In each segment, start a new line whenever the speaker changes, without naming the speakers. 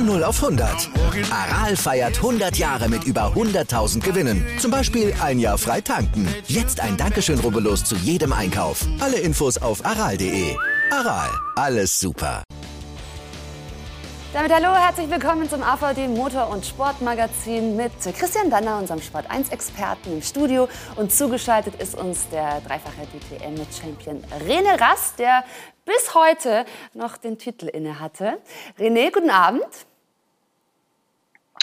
Von 0 auf 100. Aral feiert 100 Jahre mit über 100.000 Gewinnen. Zum Beispiel ein Jahr frei tanken. Jetzt ein Dankeschön, rubbellos zu jedem Einkauf. Alle Infos auf aral.de. Aral, alles super.
Damit hallo, herzlich willkommen zum AVD Motor- und Sportmagazin mit Christian Danner, unserem Sport 1-Experten im Studio. Und zugeschaltet ist uns der dreifache DTM-Champion René Rast, der bis heute noch den Titel inne hatte. René, guten Abend.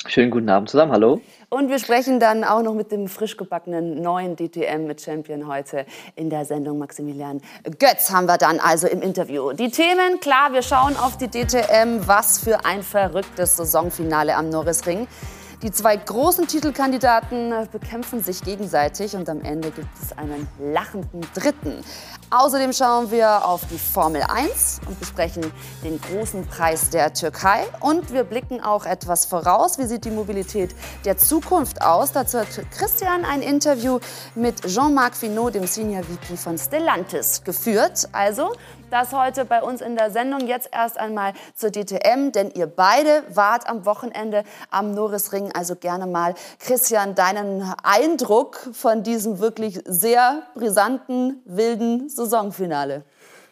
Schönen guten Abend zusammen, hallo.
Und wir sprechen dann auch noch mit dem frisch gebackenen neuen DTM-Champion heute in der Sendung. Maximilian Götz haben wir dann also im Interview. Die Themen, klar, wir schauen auf die DTM. Was für ein verrücktes Saisonfinale am Norrisring. Die zwei großen Titelkandidaten bekämpfen sich gegenseitig und am Ende gibt es einen lachenden Dritten. Außerdem schauen wir auf die Formel 1 und besprechen den großen Preis der Türkei. Und wir blicken auch etwas voraus. Wie sieht die Mobilität der Zukunft aus? Dazu hat Christian ein Interview mit Jean-Marc Finot, dem Senior VP von Stellantis, geführt. Also das heute bei uns in der Sendung. Jetzt erst einmal zur DTM, denn ihr beide wart am Wochenende am Norrisring. Also gerne mal, Christian, deinen Eindruck von diesem wirklich sehr brisanten, wilden Saisonfinale.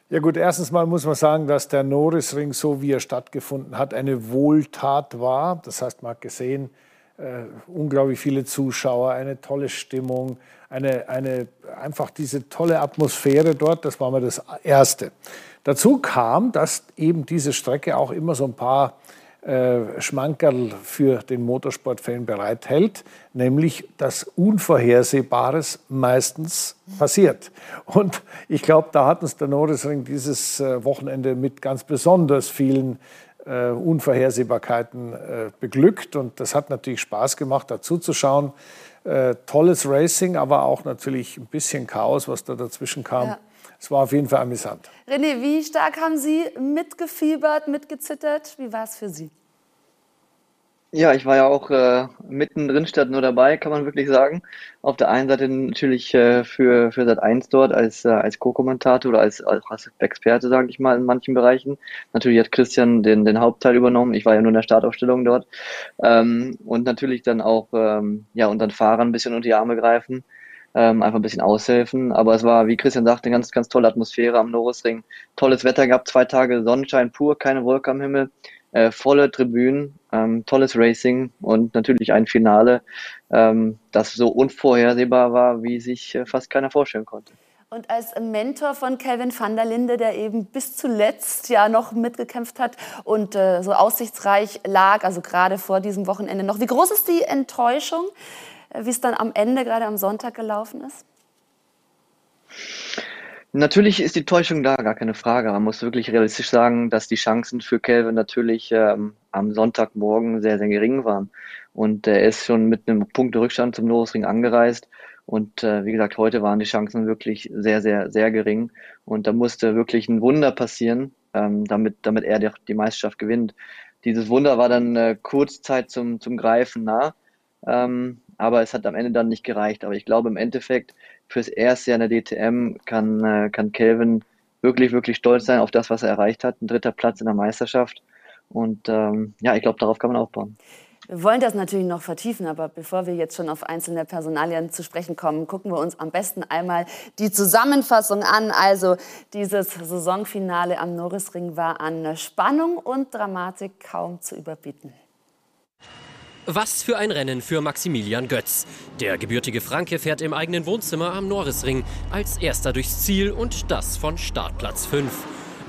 Ja gut, erstens mal muss man sagen, dass der Norrisring, so wie er stattgefunden hat, eine Wohltat war. Das heißt, man hat gesehen, äh, unglaublich viele Zuschauer, eine tolle Stimmung, eine, eine, einfach diese tolle Atmosphäre dort, das war mal das Erste. Dazu kam, dass eben diese Strecke auch immer so ein paar äh, Schmankerl für den Motorsportfan bereithält, nämlich dass Unvorhersehbares meistens passiert. Und ich glaube, da hat uns der Norrisring dieses äh, Wochenende mit ganz besonders vielen äh, Unvorhersehbarkeiten äh, beglückt. Und das hat natürlich Spaß gemacht, dazu zu schauen. Äh, tolles Racing, aber auch natürlich ein bisschen Chaos, was da dazwischen kam. Ja. Es war auf jeden Fall amüsant.
René, wie stark haben Sie mitgefiebert, mitgezittert? Wie war es für Sie?
Ja, ich war ja auch äh, mittendrin statt nur dabei, kann man wirklich sagen. Auf der einen Seite natürlich äh, für, für Sat1 dort als, äh, als Co-Kommentator oder als, als Experte, sage ich mal, in manchen Bereichen. Natürlich hat Christian den, den Hauptteil übernommen. Ich war ja nur in der Startaufstellung dort. Ähm, und natürlich dann auch ähm, ja, unseren Fahrern ein bisschen unter die Arme greifen. Ähm, einfach ein bisschen aushelfen. Aber es war, wie Christian sagte, eine ganz, ganz tolle Atmosphäre am Norrisring. Tolles Wetter gehabt, zwei Tage Sonnenschein pur, keine Wolke am Himmel äh, volle Tribünen, ähm, tolles Racing und natürlich ein Finale, ähm, das so unvorhersehbar war, wie sich äh, fast keiner vorstellen konnte.
Und als Mentor von Kelvin van der Linde, der eben bis zuletzt ja noch mitgekämpft hat und äh, so aussichtsreich lag, also gerade vor diesem Wochenende noch. Wie groß ist die Enttäuschung, äh, wie es dann am Ende, gerade am Sonntag gelaufen ist?
Natürlich ist die Täuschung da, gar keine Frage. Man muss wirklich realistisch sagen, dass die Chancen für Kelvin natürlich ähm, am Sonntagmorgen sehr, sehr gering waren. Und er ist schon mit einem Punkterückstand zum Norrisring angereist. Und äh, wie gesagt, heute waren die Chancen wirklich sehr, sehr, sehr gering. Und da musste wirklich ein Wunder passieren, ähm, damit, damit er die, die Meisterschaft gewinnt. Dieses Wunder war dann äh, Kurzzeit zum, zum Greifen nah. Ähm, aber es hat am Ende dann nicht gereicht. Aber ich glaube, im Endeffekt fürs erste Jahr in der DTM kann, äh, kann Kelvin wirklich, wirklich stolz sein auf das, was er erreicht hat. Ein dritter Platz in der Meisterschaft. Und ähm, ja, ich glaube, darauf kann man aufbauen.
Wir wollen das natürlich noch vertiefen, aber bevor wir jetzt schon auf einzelne Personalien zu sprechen kommen, gucken wir uns am besten einmal die Zusammenfassung an. Also dieses Saisonfinale am Norrisring war an Spannung und Dramatik kaum zu überbieten.
Was für ein Rennen für Maximilian Götz. Der gebürtige Franke fährt im eigenen Wohnzimmer am Norrisring als erster durchs Ziel und das von Startplatz 5.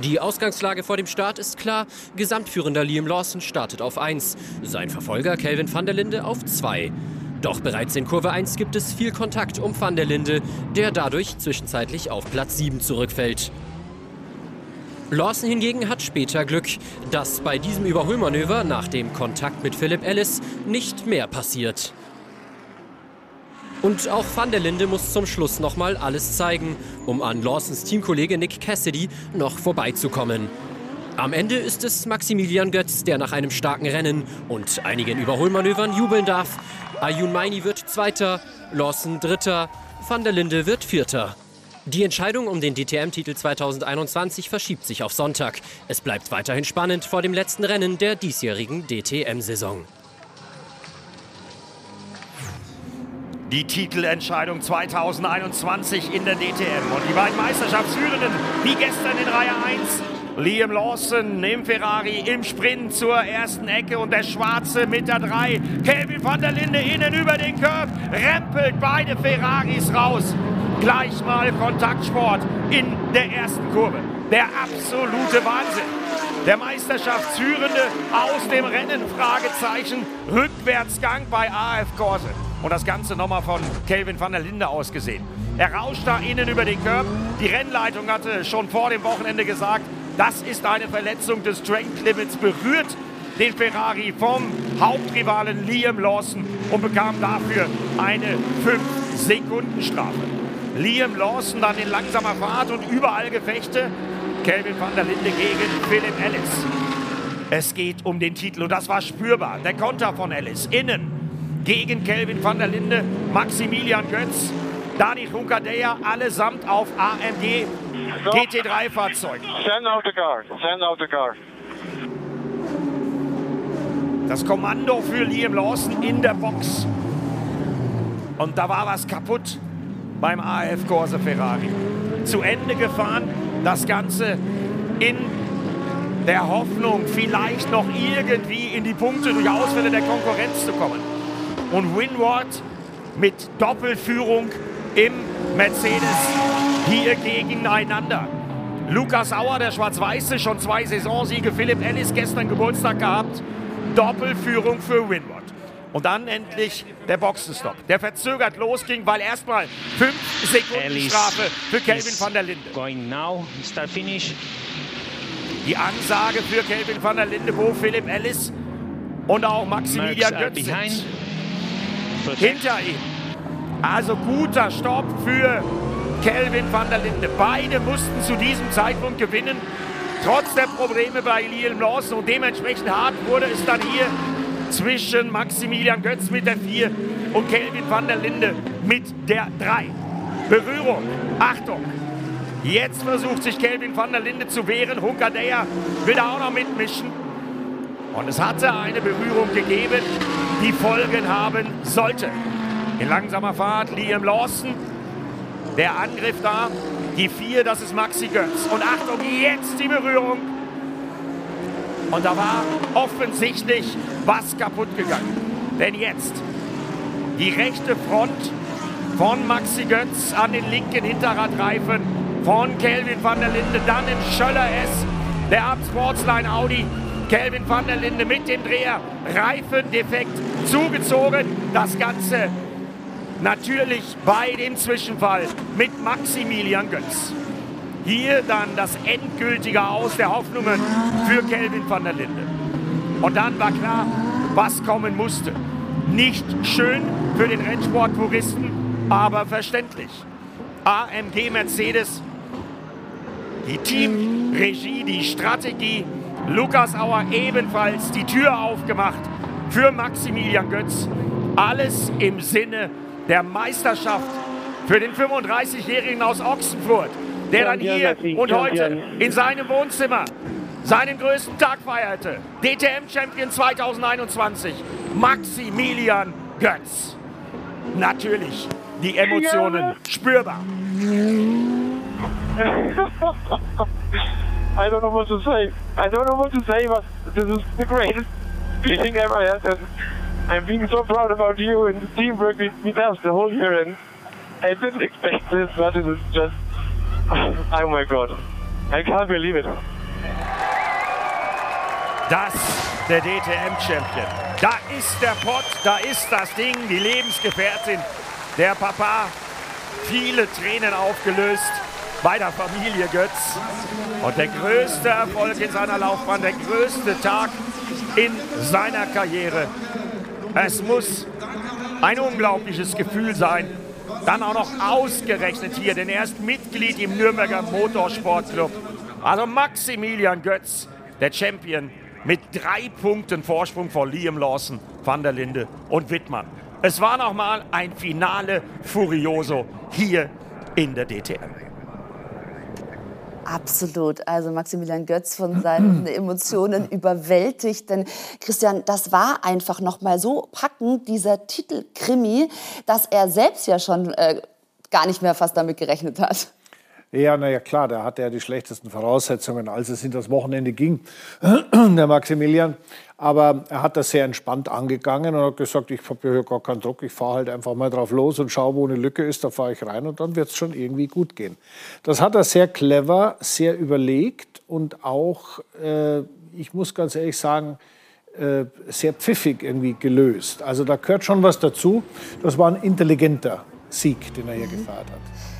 Die Ausgangslage vor dem Start ist klar. Gesamtführender Liam Lawson startet auf 1, sein Verfolger Kelvin van der Linde auf 2. Doch bereits in Kurve 1 gibt es viel Kontakt um van der Linde, der dadurch zwischenzeitlich auf Platz 7 zurückfällt. Lawson hingegen hat später Glück, dass bei diesem Überholmanöver nach dem Kontakt mit Philip Ellis nicht mehr passiert. Und auch Van der Linde muss zum Schluss nochmal alles zeigen, um an Lawsons Teamkollege Nick Cassidy noch vorbeizukommen. Am Ende ist es Maximilian Götz, der nach einem starken Rennen und einigen Überholmanövern jubeln darf. Ayun Maini wird Zweiter, Lawson Dritter, Van der Linde wird Vierter. Die Entscheidung um den DTM-Titel 2021 verschiebt sich auf Sonntag. Es bleibt weiterhin spannend vor dem letzten Rennen der diesjährigen DTM-Saison.
Die Titelentscheidung 2021 in der DTM. Und die beiden Meisterschaftsführenden, wie gestern in Reihe 1, Liam Lawson im Ferrari im Sprint zur ersten Ecke und der Schwarze mit der 3. Kelvin van der Linde innen über den Curb, rempelt beide Ferraris raus. Gleich mal Kontaktsport in der ersten Kurve. Der absolute Wahnsinn. Der Meisterschaftsführende aus dem Rennen, Fragezeichen, Rückwärtsgang bei AF Corse. Und das Ganze nochmal von Kelvin van der Linde ausgesehen. Er rauscht da innen über den Curb. Die Rennleitung hatte schon vor dem Wochenende gesagt, das ist eine Verletzung des Strength Limits, berührt den Ferrari vom Hauptrivalen Liam Lawson und bekam dafür eine 5-Sekunden-Strafe. Liam Lawson dann in langsamer Fahrt und überall Gefechte. Kelvin van der Linde gegen Philipp Ellis. Es geht um den Titel und das war spürbar. Der Konter von Ellis innen gegen Kelvin van der Linde, Maximilian Götz, Dani Runkadea, allesamt auf AMG GT3-Fahrzeug.
Send out the car. Send out the car.
Das Kommando für Liam Lawson in der Box. Und da war was kaputt beim AF Corse Ferrari. Zu Ende gefahren, das Ganze in der Hoffnung, vielleicht noch irgendwie in die Punkte durch Ausfälle der Konkurrenz zu kommen. Und Winward mit Doppelführung im Mercedes hier gegeneinander. Lukas Auer, der Schwarz-Weiße, schon zwei Saisonsiege. Philipp Ellis gestern Geburtstag gehabt. Doppelführung für Winward. Und dann endlich der Boxenstopp, der verzögert losging, weil erstmal fünf Sekunden Strafe für Kelvin van der Linde.
Going now, start finish.
Die Ansage für Kelvin van der Linde, wo Philipp Ellis und auch Maximilian
are
Götz sind. Hinter ihm. Also guter Stopp für Kelvin van der Linde. Beide mussten zu diesem Zeitpunkt gewinnen, trotz der Probleme bei Liam Lawson. Und dementsprechend hart wurde es dann hier zwischen Maximilian Götz mit der 4 und Kelvin van der Linde mit der 3. Berührung. Achtung. Jetzt versucht sich Kelvin van der Linde zu wehren. Hunkadea will da auch noch mitmischen. Und es hatte eine Berührung gegeben, die Folgen haben sollte. In langsamer Fahrt Liam Lawson. Der Angriff da. Die 4, das ist Maxi Götz. Und Achtung, jetzt die Berührung. Und da war offensichtlich was kaputt gegangen. Denn jetzt die rechte Front von Maxi Götz an den linken Hinterradreifen von Kelvin van der Linde. Dann im Schöller S, der Ab Sportsline Audi. Kelvin van der Linde mit dem Dreher. Reifendefekt zugezogen. Das Ganze natürlich bei dem Zwischenfall mit Maximilian Götz. Hier dann das endgültige Aus der Hoffnungen für Kelvin van der Linde. Und dann war klar, was kommen musste. Nicht schön für den Rennsportpuristen, aber verständlich. AMG Mercedes, die Teamregie, die Strategie. Lukas Auer ebenfalls die Tür aufgemacht für Maximilian Götz. Alles im Sinne der Meisterschaft für den 35-Jährigen aus Ochsenfurt, der dann hier und heute in seinem Wohnzimmer seinen größten Tag feierte. DTM-Champion 2021, Maximilian Götz. Natürlich die Emotionen spürbar.
I don't know what to say. I don't know what to say, but this is the greatest feeling ever had. And I'm being so proud about you and the teamwork with, with us the whole year. And I didn't expect this, but it is just, oh my God. I can't believe it.
Das der DTM-Champion. Da ist der Pott, da ist das Ding, die Lebensgefährtin, der Papa. Viele Tränen aufgelöst bei der Familie Götz. Und der größte Erfolg in seiner Laufbahn, der größte Tag in seiner Karriere. Es muss ein unglaubliches Gefühl sein. Dann auch noch ausgerechnet hier, denn er ist Mitglied im Nürnberger Motorsportclub. Also Maximilian Götz, der Champion, mit drei Punkten Vorsprung vor Liam Lawson, Van der Linde und Wittmann. Es war nochmal ein Finale Furioso hier in der DTM.
Absolut. Also Maximilian Götz von seinen Emotionen überwältigt. Denn Christian, das war einfach noch mal so packend, dieser Titelkrimi, dass er selbst ja schon äh, gar nicht mehr fast damit gerechnet hat.
Ja, naja, klar, da hatte er die schlechtesten Voraussetzungen, als es in das Wochenende ging, der Maximilian. Aber er hat das sehr entspannt angegangen und hat gesagt, ich habe hier gar keinen Druck, ich fahre halt einfach mal drauf los und schaue, wo eine Lücke ist, da fahre ich rein und dann wird es schon irgendwie gut gehen. Das hat er sehr clever, sehr überlegt und auch, äh, ich muss ganz ehrlich sagen, äh, sehr pfiffig irgendwie gelöst. Also da gehört schon was dazu. Das war ein intelligenter Sieg, den er hier mhm. gefeiert hat.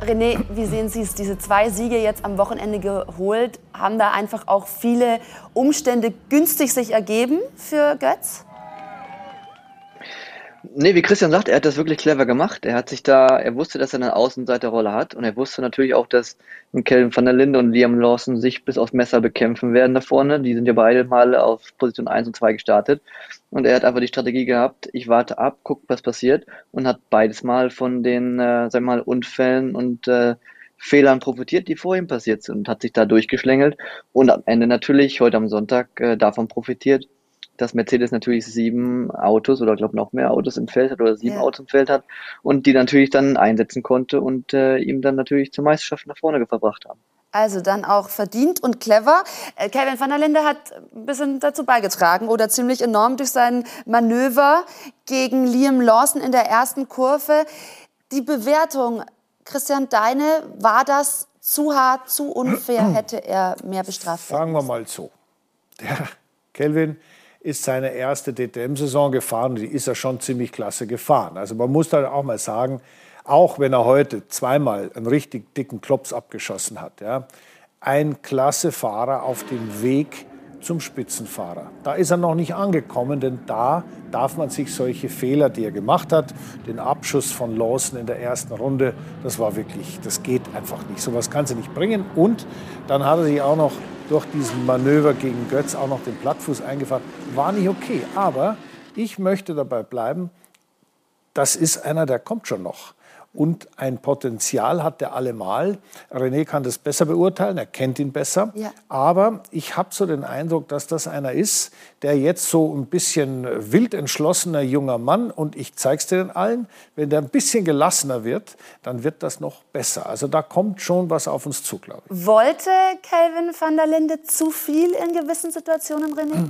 René, wie sehen Sie es? Diese zwei Siege jetzt am Wochenende geholt, haben da einfach auch viele Umstände günstig sich ergeben für Götz?
Nee, wie Christian sagt, er hat das wirklich clever gemacht. Er hat sich da, er wusste, dass er eine Außenseiterrolle hat und er wusste natürlich auch, dass Kelvin van der Linde und Liam Lawson sich bis aufs Messer bekämpfen werden da vorne. Die sind ja beide mal auf Position 1 und 2 gestartet und er hat einfach die Strategie gehabt, ich warte ab, guck, was passiert und hat beides mal von den, äh, sag mal, Unfällen und äh, Fehlern profitiert, die vor ihm passiert sind und hat sich da durchgeschlängelt und am Ende natürlich heute am Sonntag äh, davon profitiert, dass Mercedes natürlich sieben Autos oder glaube noch mehr Autos im Feld hat oder sieben ja. Autos im Feld hat und die natürlich dann einsetzen konnte und äh, ihm dann natürlich zur Meisterschaft nach vorne verbracht haben.
Also dann auch verdient und clever. Äh, Kevin van der Linde hat ein bisschen dazu beigetragen oder ziemlich enorm durch sein Manöver gegen Liam Lawson in der ersten Kurve. Die Bewertung, Christian, deine, war das zu hart, zu unfair? Hätte er mehr bestraft?
Sagen wir mal so. Der Kelvin ist seine erste DTM-Saison gefahren und die ist er schon ziemlich klasse gefahren. Also man muss da auch mal sagen, auch wenn er heute zweimal einen richtig dicken Klops abgeschossen hat, ja, ein klasse Fahrer auf dem Weg zum Spitzenfahrer. Da ist er noch nicht angekommen, denn da darf man sich solche Fehler, die er gemacht hat, den Abschuss von Lawson in der ersten Runde, das war wirklich, das geht einfach nicht. So was kann sie nicht bringen. Und dann hat er sich auch noch durch diesen Manöver gegen Götz auch noch den Plattfuß eingefahren. War nicht okay. Aber ich möchte dabei bleiben, das ist einer, der kommt schon noch und ein Potenzial hat der allemal. René kann das besser beurteilen, er kennt ihn besser. Ja. Aber ich habe so den Eindruck, dass das einer ist, der jetzt so ein bisschen wild entschlossener junger Mann und ich zeige es dir allen, wenn der ein bisschen gelassener wird, dann wird das noch besser. Also da kommt schon was auf uns zu, glaube
ich. Wollte Kelvin van der Linde zu viel in gewissen Situationen, René?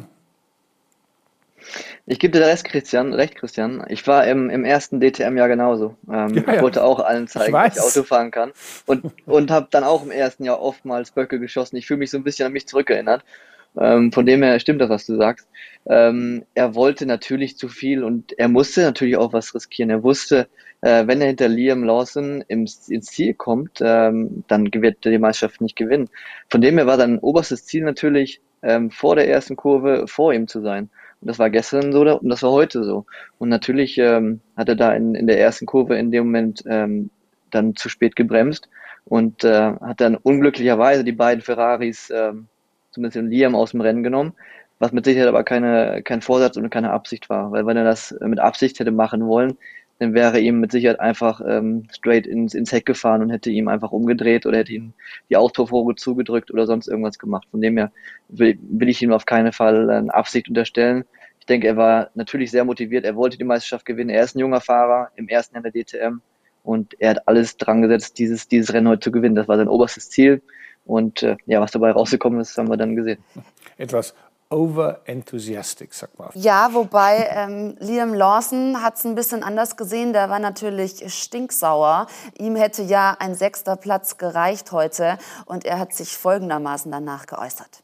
Ich gebe dir recht, Christian, recht, Christian. Ich war im, im ersten DTM-Jahr genauso. Ähm, ja, ja. Ich wollte auch allen zeigen, dass ich Auto fahren kann. Und, und habe dann auch im ersten Jahr oftmals Böcke geschossen. Ich fühle mich so ein bisschen an mich zurückerinnert. Ähm, von dem her stimmt das, was du sagst. Ähm, er wollte natürlich zu viel und er musste natürlich auch was riskieren. Er wusste, äh, wenn er hinter Liam Lawson ins, ins Ziel kommt, ähm, dann wird er die Meisterschaft nicht gewinnen. Von dem her war sein oberstes Ziel natürlich, ähm, vor der ersten Kurve vor ihm zu sein. Und das war gestern so und das war heute so. Und natürlich ähm, hat er da in, in der ersten Kurve in dem Moment ähm, dann zu spät gebremst und äh, hat dann unglücklicherweise die beiden Ferraris, ähm, zumindest den Liam, aus dem Rennen genommen, was mit Sicherheit aber keine, kein Vorsatz und keine Absicht war. Weil wenn er das mit Absicht hätte machen wollen, dann wäre ihm mit Sicherheit einfach ähm, straight ins, ins Heck gefahren und hätte ihm einfach umgedreht oder hätte ihm die Auspuffrohre zugedrückt oder sonst irgendwas gemacht. Von dem her will, will ich ihm auf keinen Fall eine Absicht unterstellen. Ich denke, er war natürlich sehr motiviert. Er wollte die Meisterschaft gewinnen. Er ist ein junger Fahrer im ersten Jahr der DTM und er hat alles dran gesetzt, dieses, dieses Rennen heute zu gewinnen. Das war sein oberstes Ziel. Und äh, ja, was dabei rausgekommen ist, haben wir dann gesehen.
Etwas over-enthusiastic, sagt man.
Ja, wobei ähm, Liam Lawson hat es ein bisschen anders gesehen. Der war natürlich stinksauer. Ihm hätte ja ein sechster Platz gereicht heute. Und er hat sich folgendermaßen danach geäußert.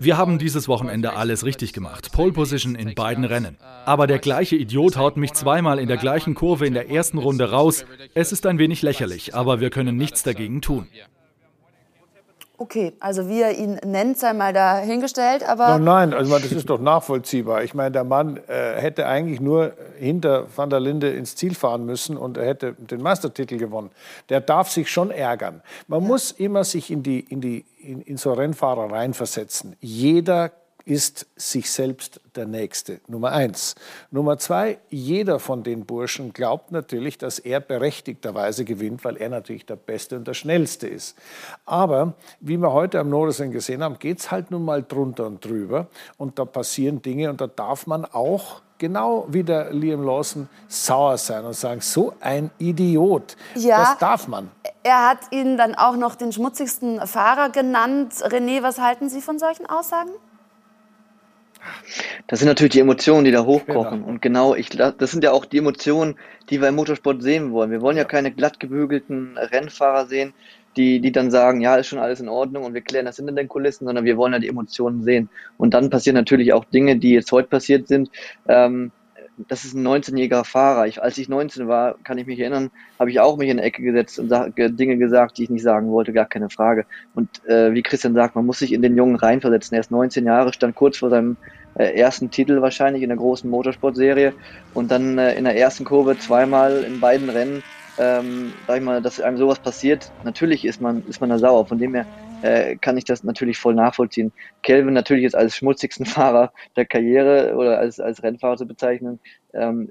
Wir haben dieses Wochenende alles richtig gemacht. Pole Position in beiden Rennen. Aber der gleiche Idiot haut mich zweimal in der gleichen Kurve in der ersten Runde raus. Es ist ein wenig lächerlich, aber wir können nichts dagegen tun.
Okay, also wie er ihn nennt, sei mal dahingestellt, aber...
No, nein, also das ist doch nachvollziehbar. Ich meine, der Mann äh, hätte eigentlich nur hinter Van der Linde ins Ziel fahren müssen und er hätte den Meistertitel gewonnen. Der darf sich schon ärgern. Man ja. muss immer sich in, die, in, die, in, in so Rennfahrer reinversetzen. Jeder ist sich selbst der Nächste. Nummer eins. Nummer zwei, jeder von den Burschen glaubt natürlich, dass er berechtigterweise gewinnt, weil er natürlich der Beste und der Schnellste ist. Aber wie wir heute am Norrisring gesehen haben, geht es halt nun mal drunter und drüber. Und da passieren Dinge und da darf man auch genau wie der Liam Lawson sauer sein und sagen, so ein Idiot. Ja, das darf man.
Er hat ihn dann auch noch den schmutzigsten Fahrer genannt. René, was halten Sie von solchen Aussagen?
Das sind natürlich die Emotionen, die da hochkochen. Und genau, ich, das sind ja auch die Emotionen, die wir im Motorsport sehen wollen. Wir wollen ja keine glatt gebügelten Rennfahrer sehen, die, die dann sagen, ja, ist schon alles in Ordnung und wir klären das hinter den Kulissen, sondern wir wollen ja die Emotionen sehen. Und dann passieren natürlich auch Dinge, die jetzt heute passiert sind. Ähm, das ist ein 19-jähriger Fahrer. Ich, als ich 19 war, kann ich mich erinnern, habe ich auch mich in die Ecke gesetzt und Dinge gesagt, die ich nicht sagen wollte, gar keine Frage. Und äh, wie Christian sagt, man muss sich in den Jungen reinversetzen. Er ist 19 Jahre, stand kurz vor seinem äh, ersten Titel wahrscheinlich in der großen Motorsportserie und dann äh, in der ersten Kurve zweimal in beiden Rennen, ähm, sag ich mal, dass einem sowas passiert. Natürlich ist man, ist man da sauer. Von dem her äh, kann ich das natürlich voll nachvollziehen. Kelvin natürlich jetzt als schmutzigsten Fahrer der Karriere oder als, als Rennfahrer zu bezeichnen, ähm,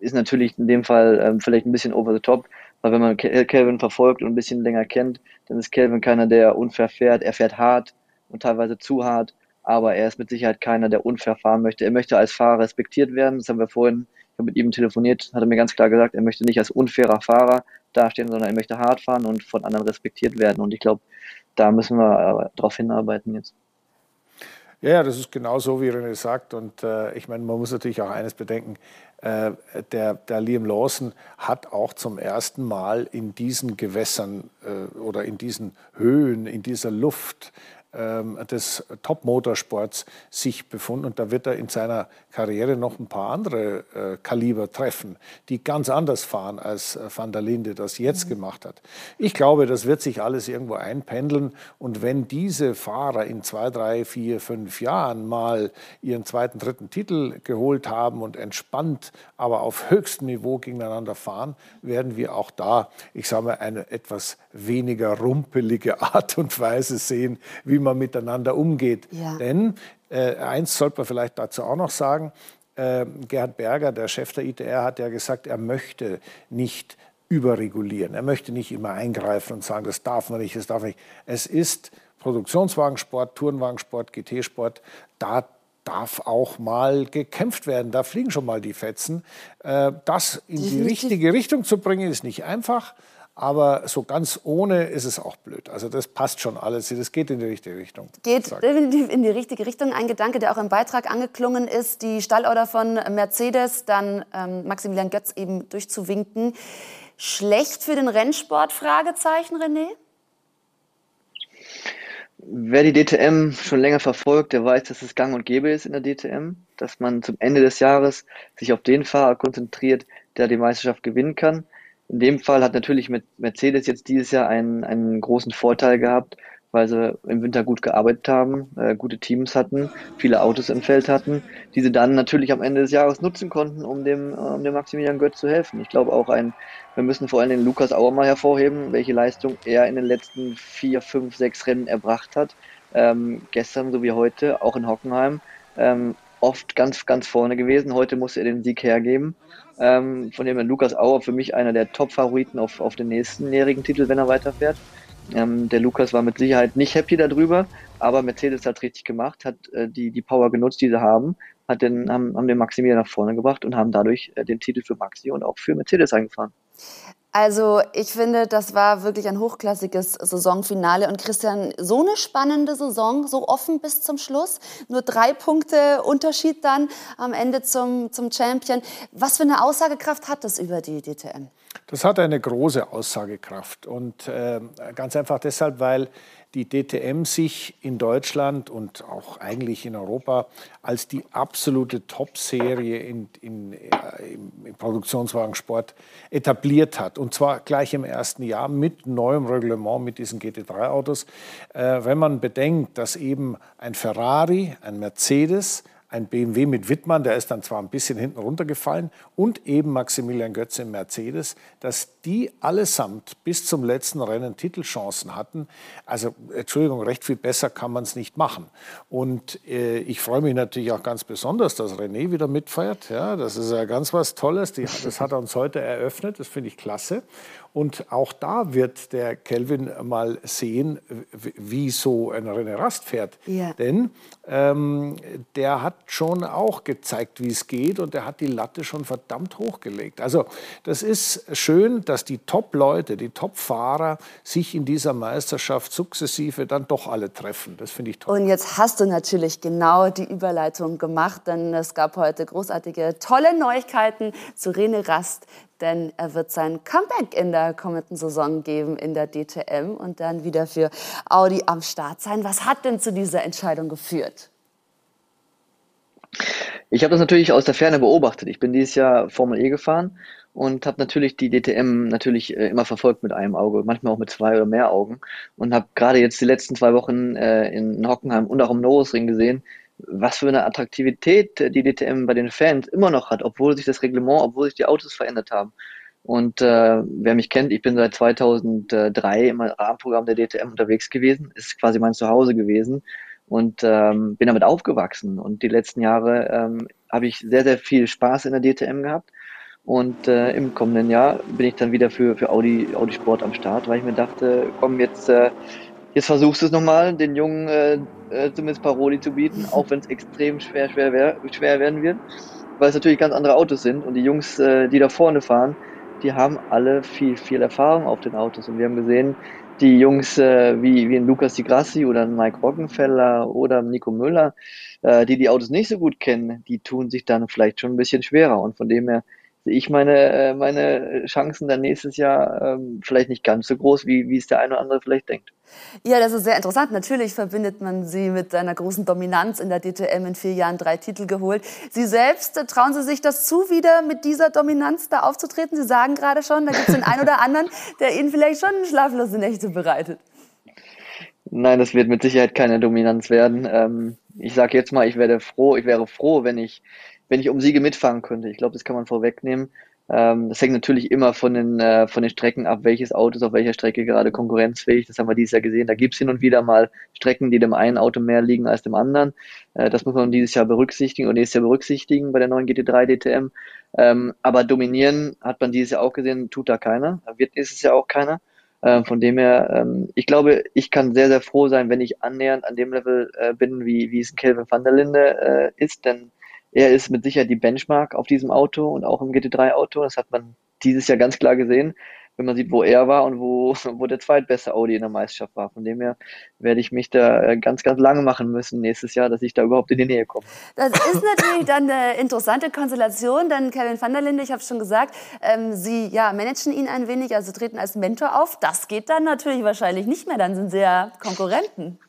ist natürlich in dem Fall ähm, vielleicht ein bisschen over the top, weil wenn man Kelvin verfolgt und ein bisschen länger kennt, dann ist Kelvin keiner, der unfair fährt. Er fährt hart und teilweise zu hart, aber er ist mit Sicherheit keiner, der unfair fahren möchte. Er möchte als Fahrer respektiert werden. Das haben wir vorhin, ich habe mit ihm telefoniert, hat er mir ganz klar gesagt, er möchte nicht als unfairer Fahrer dastehen, sondern er möchte hart fahren und von anderen respektiert werden. Und ich glaube, da müssen wir darauf hinarbeiten jetzt.
Ja, das ist genau so, wie René sagt. Und äh, ich meine, man muss natürlich auch eines bedenken. Äh, der, der, Liam Lawson hat auch zum ersten Mal in diesen Gewässern äh, oder in diesen Höhen, in dieser Luft des Top-Motorsports sich befunden. Und da wird er in seiner Karriere noch ein paar andere äh, Kaliber treffen, die ganz anders fahren, als äh, Van der Linde das jetzt mhm. gemacht hat. Ich glaube, das wird sich alles irgendwo einpendeln. Und wenn diese Fahrer in zwei, drei, vier, fünf Jahren mal ihren zweiten, dritten Titel geholt haben und entspannt, aber auf höchstem Niveau gegeneinander fahren, werden wir auch da, ich sage mal, eine etwas weniger rumpelige Art und Weise sehen, wie man miteinander umgeht. Ja. Denn äh, eins sollte man vielleicht dazu auch noch sagen, äh, Gerhard Berger, der Chef der ITR, hat ja gesagt, er möchte nicht überregulieren. Er möchte nicht immer eingreifen und sagen, das darf man nicht, das darf man nicht. Es ist Produktionswagensport, Tourenwagensport, GT-Sport. Da darf auch mal gekämpft werden. Da fliegen schon mal die Fetzen. Äh, das in die richtige Richtung zu bringen, ist nicht einfach. Aber so ganz ohne ist es auch blöd. Also das passt schon alles. Das geht in die richtige Richtung.
Geht definitiv in die richtige Richtung. Ein Gedanke, der auch im Beitrag angeklungen ist, die Stallorder von Mercedes, dann ähm, Maximilian Götz eben durchzuwinken. Schlecht für den Rennsport? Fragezeichen, René?
Wer die DTM schon länger verfolgt, der weiß, dass es gang und gäbe ist in der DTM, dass man zum Ende des Jahres sich auf den Fahrer konzentriert, der die Meisterschaft gewinnen kann. In dem Fall hat natürlich mit Mercedes jetzt dieses Jahr einen, einen großen Vorteil gehabt, weil sie im Winter gut gearbeitet haben, äh, gute Teams hatten, viele Autos im Feld hatten, die sie dann natürlich am Ende des Jahres nutzen konnten, um dem, um dem Maximilian Götz zu helfen. Ich glaube auch ein, wir müssen vor allem den Lukas Auer mal hervorheben, welche Leistung er in den letzten vier, fünf, sechs Rennen erbracht hat. Ähm, gestern so wie heute, auch in Hockenheim, ähm, oft ganz, ganz vorne gewesen. Heute muss er den Sieg hergeben. Ähm, von dem her Lukas Auer für mich einer der Top-Favoriten auf, auf den nächsten jährigen Titel, wenn er weiterfährt. Ähm, der Lukas war mit Sicherheit nicht happy darüber, aber Mercedes hat richtig gemacht, hat äh, die, die Power genutzt, die sie haben, hat den, haben, haben den Maximilian nach vorne gebracht und haben dadurch äh, den Titel für Maxi und auch für Mercedes eingefahren.
Also ich finde, das war wirklich ein hochklassiges Saisonfinale. Und Christian, so eine spannende Saison, so offen bis zum Schluss. Nur drei Punkte Unterschied dann am Ende zum, zum Champion. Was für eine Aussagekraft hat das über die DTM?
Das hat eine große Aussagekraft. Und äh, ganz einfach deshalb, weil die DTM sich in Deutschland und auch eigentlich in Europa als die absolute Top-Serie in, in, äh, im Produktionswagensport etabliert hat. Und zwar gleich im ersten Jahr mit neuem Reglement, mit diesen GT3-Autos. Äh, wenn man bedenkt, dass eben ein Ferrari, ein Mercedes, ein BMW mit Wittmann, der ist dann zwar ein bisschen hinten runtergefallen, und eben Maximilian Götze im Mercedes, dass die allesamt bis zum letzten Rennen Titelchancen hatten. Also, Entschuldigung, recht viel besser kann man es nicht machen. Und äh, ich freue mich natürlich auch ganz besonders, dass René wieder mitfeiert. Ja, das ist ja ganz was Tolles. Die, das hat er uns heute eröffnet. Das finde ich klasse. Und auch da wird der Kelvin mal sehen, wie so ein René Rast fährt. Ja. Denn ähm, der hat schon auch gezeigt, wie es geht und der hat die Latte schon verdammt hochgelegt. Also das ist schön, dass die Top-Leute, die Top-Fahrer sich in dieser Meisterschaft sukzessive dann doch alle treffen. Das finde ich toll.
Und jetzt hast du natürlich genau die Überleitung gemacht, denn es gab heute großartige, tolle Neuigkeiten zu René Rast, denn er wird sein Comeback in der kommenden Saison geben in der DTM und dann wieder für Audi am Start sein. Was hat denn zu dieser Entscheidung geführt?
Ich habe das natürlich aus der Ferne beobachtet. Ich bin dieses Jahr Formel E gefahren und habe natürlich die DTM natürlich äh, immer verfolgt mit einem Auge, manchmal auch mit zwei oder mehr Augen und habe gerade jetzt die letzten zwei Wochen äh, in Hockenheim und auch im Norrisring gesehen, was für eine Attraktivität die DTM bei den Fans immer noch hat, obwohl sich das Reglement, obwohl sich die Autos verändert haben. Und äh, wer mich kennt, ich bin seit 2003 im Rahmenprogramm der DTM unterwegs gewesen, ist quasi mein Zuhause gewesen und ähm, bin damit aufgewachsen. Und die letzten Jahre ähm, habe ich sehr, sehr viel Spaß in der DTM gehabt. Und äh, im kommenden Jahr bin ich dann wieder für, für Audi, Audi Sport am Start, weil ich mir dachte, komm, jetzt äh, Jetzt versuchst du es nochmal, den Jungen äh, äh, zumindest Paroli zu bieten, auch wenn es extrem schwer, schwer, wär, schwer werden wird, weil es natürlich ganz andere Autos sind und die Jungs, äh, die da vorne fahren, die haben alle viel, viel Erfahrung auf den Autos. Und wir haben gesehen, die Jungs äh, wie, wie ein Lukas Di Grassi oder ein Mike Rockenfeller oder Nico Müller, äh, die die Autos nicht so gut kennen, die tun sich dann vielleicht schon ein bisschen schwerer. Und von dem her sehe ich meine, äh, meine Chancen dann nächstes Jahr ähm, vielleicht nicht ganz so groß, wie, wie es der eine oder andere vielleicht denkt.
Ja, das ist sehr interessant. Natürlich verbindet man sie mit einer großen Dominanz in der DTM in vier Jahren drei Titel geholt. Sie selbst, äh, trauen Sie sich das zu, wieder mit dieser Dominanz da aufzutreten? Sie sagen gerade schon, da gibt es den einen oder anderen, der Ihnen vielleicht schon schlaflose Nächte bereitet.
Nein, das wird mit Sicherheit keine Dominanz werden. Ähm, ich sage jetzt mal, ich werde froh, ich wäre froh, wenn ich wenn ich um Siege mitfahren könnte. Ich glaube, das kann man vorwegnehmen. Ähm, das hängt natürlich immer von den, äh, von den Strecken ab, welches Auto ist auf welcher Strecke gerade konkurrenzfähig. Das haben wir dieses Jahr gesehen. Da gibt es hin und wieder mal Strecken, die dem einen Auto mehr liegen als dem anderen. Äh, das muss man dieses Jahr berücksichtigen und nächstes Jahr berücksichtigen bei der neuen GT3 DTM. Ähm, aber dominieren hat man dieses Jahr auch gesehen, tut da keiner. Da wird nächstes Jahr auch keiner. Ähm, von dem her, ähm, ich glaube, ich kann sehr, sehr froh sein, wenn ich annähernd an dem Level äh, bin, wie, wie es Kelvin van der Linde äh, ist, denn er ist mit Sicherheit die Benchmark auf diesem Auto und auch im GT3-Auto. Das hat man dieses Jahr ganz klar gesehen, wenn man sieht, wo er war und wo, wo der zweitbeste Audi in der Meisterschaft war. Von dem her werde ich mich da äh, ganz, ganz lange machen müssen nächstes Jahr, dass ich da überhaupt in die Nähe komme.
Das ist natürlich dann eine interessante Konstellation, denn Kevin van der Linde, ich habe schon gesagt, ähm, Sie ja, managen ihn ein wenig, also treten als Mentor auf. Das geht dann natürlich wahrscheinlich nicht mehr, dann sind Sie ja Konkurrenten.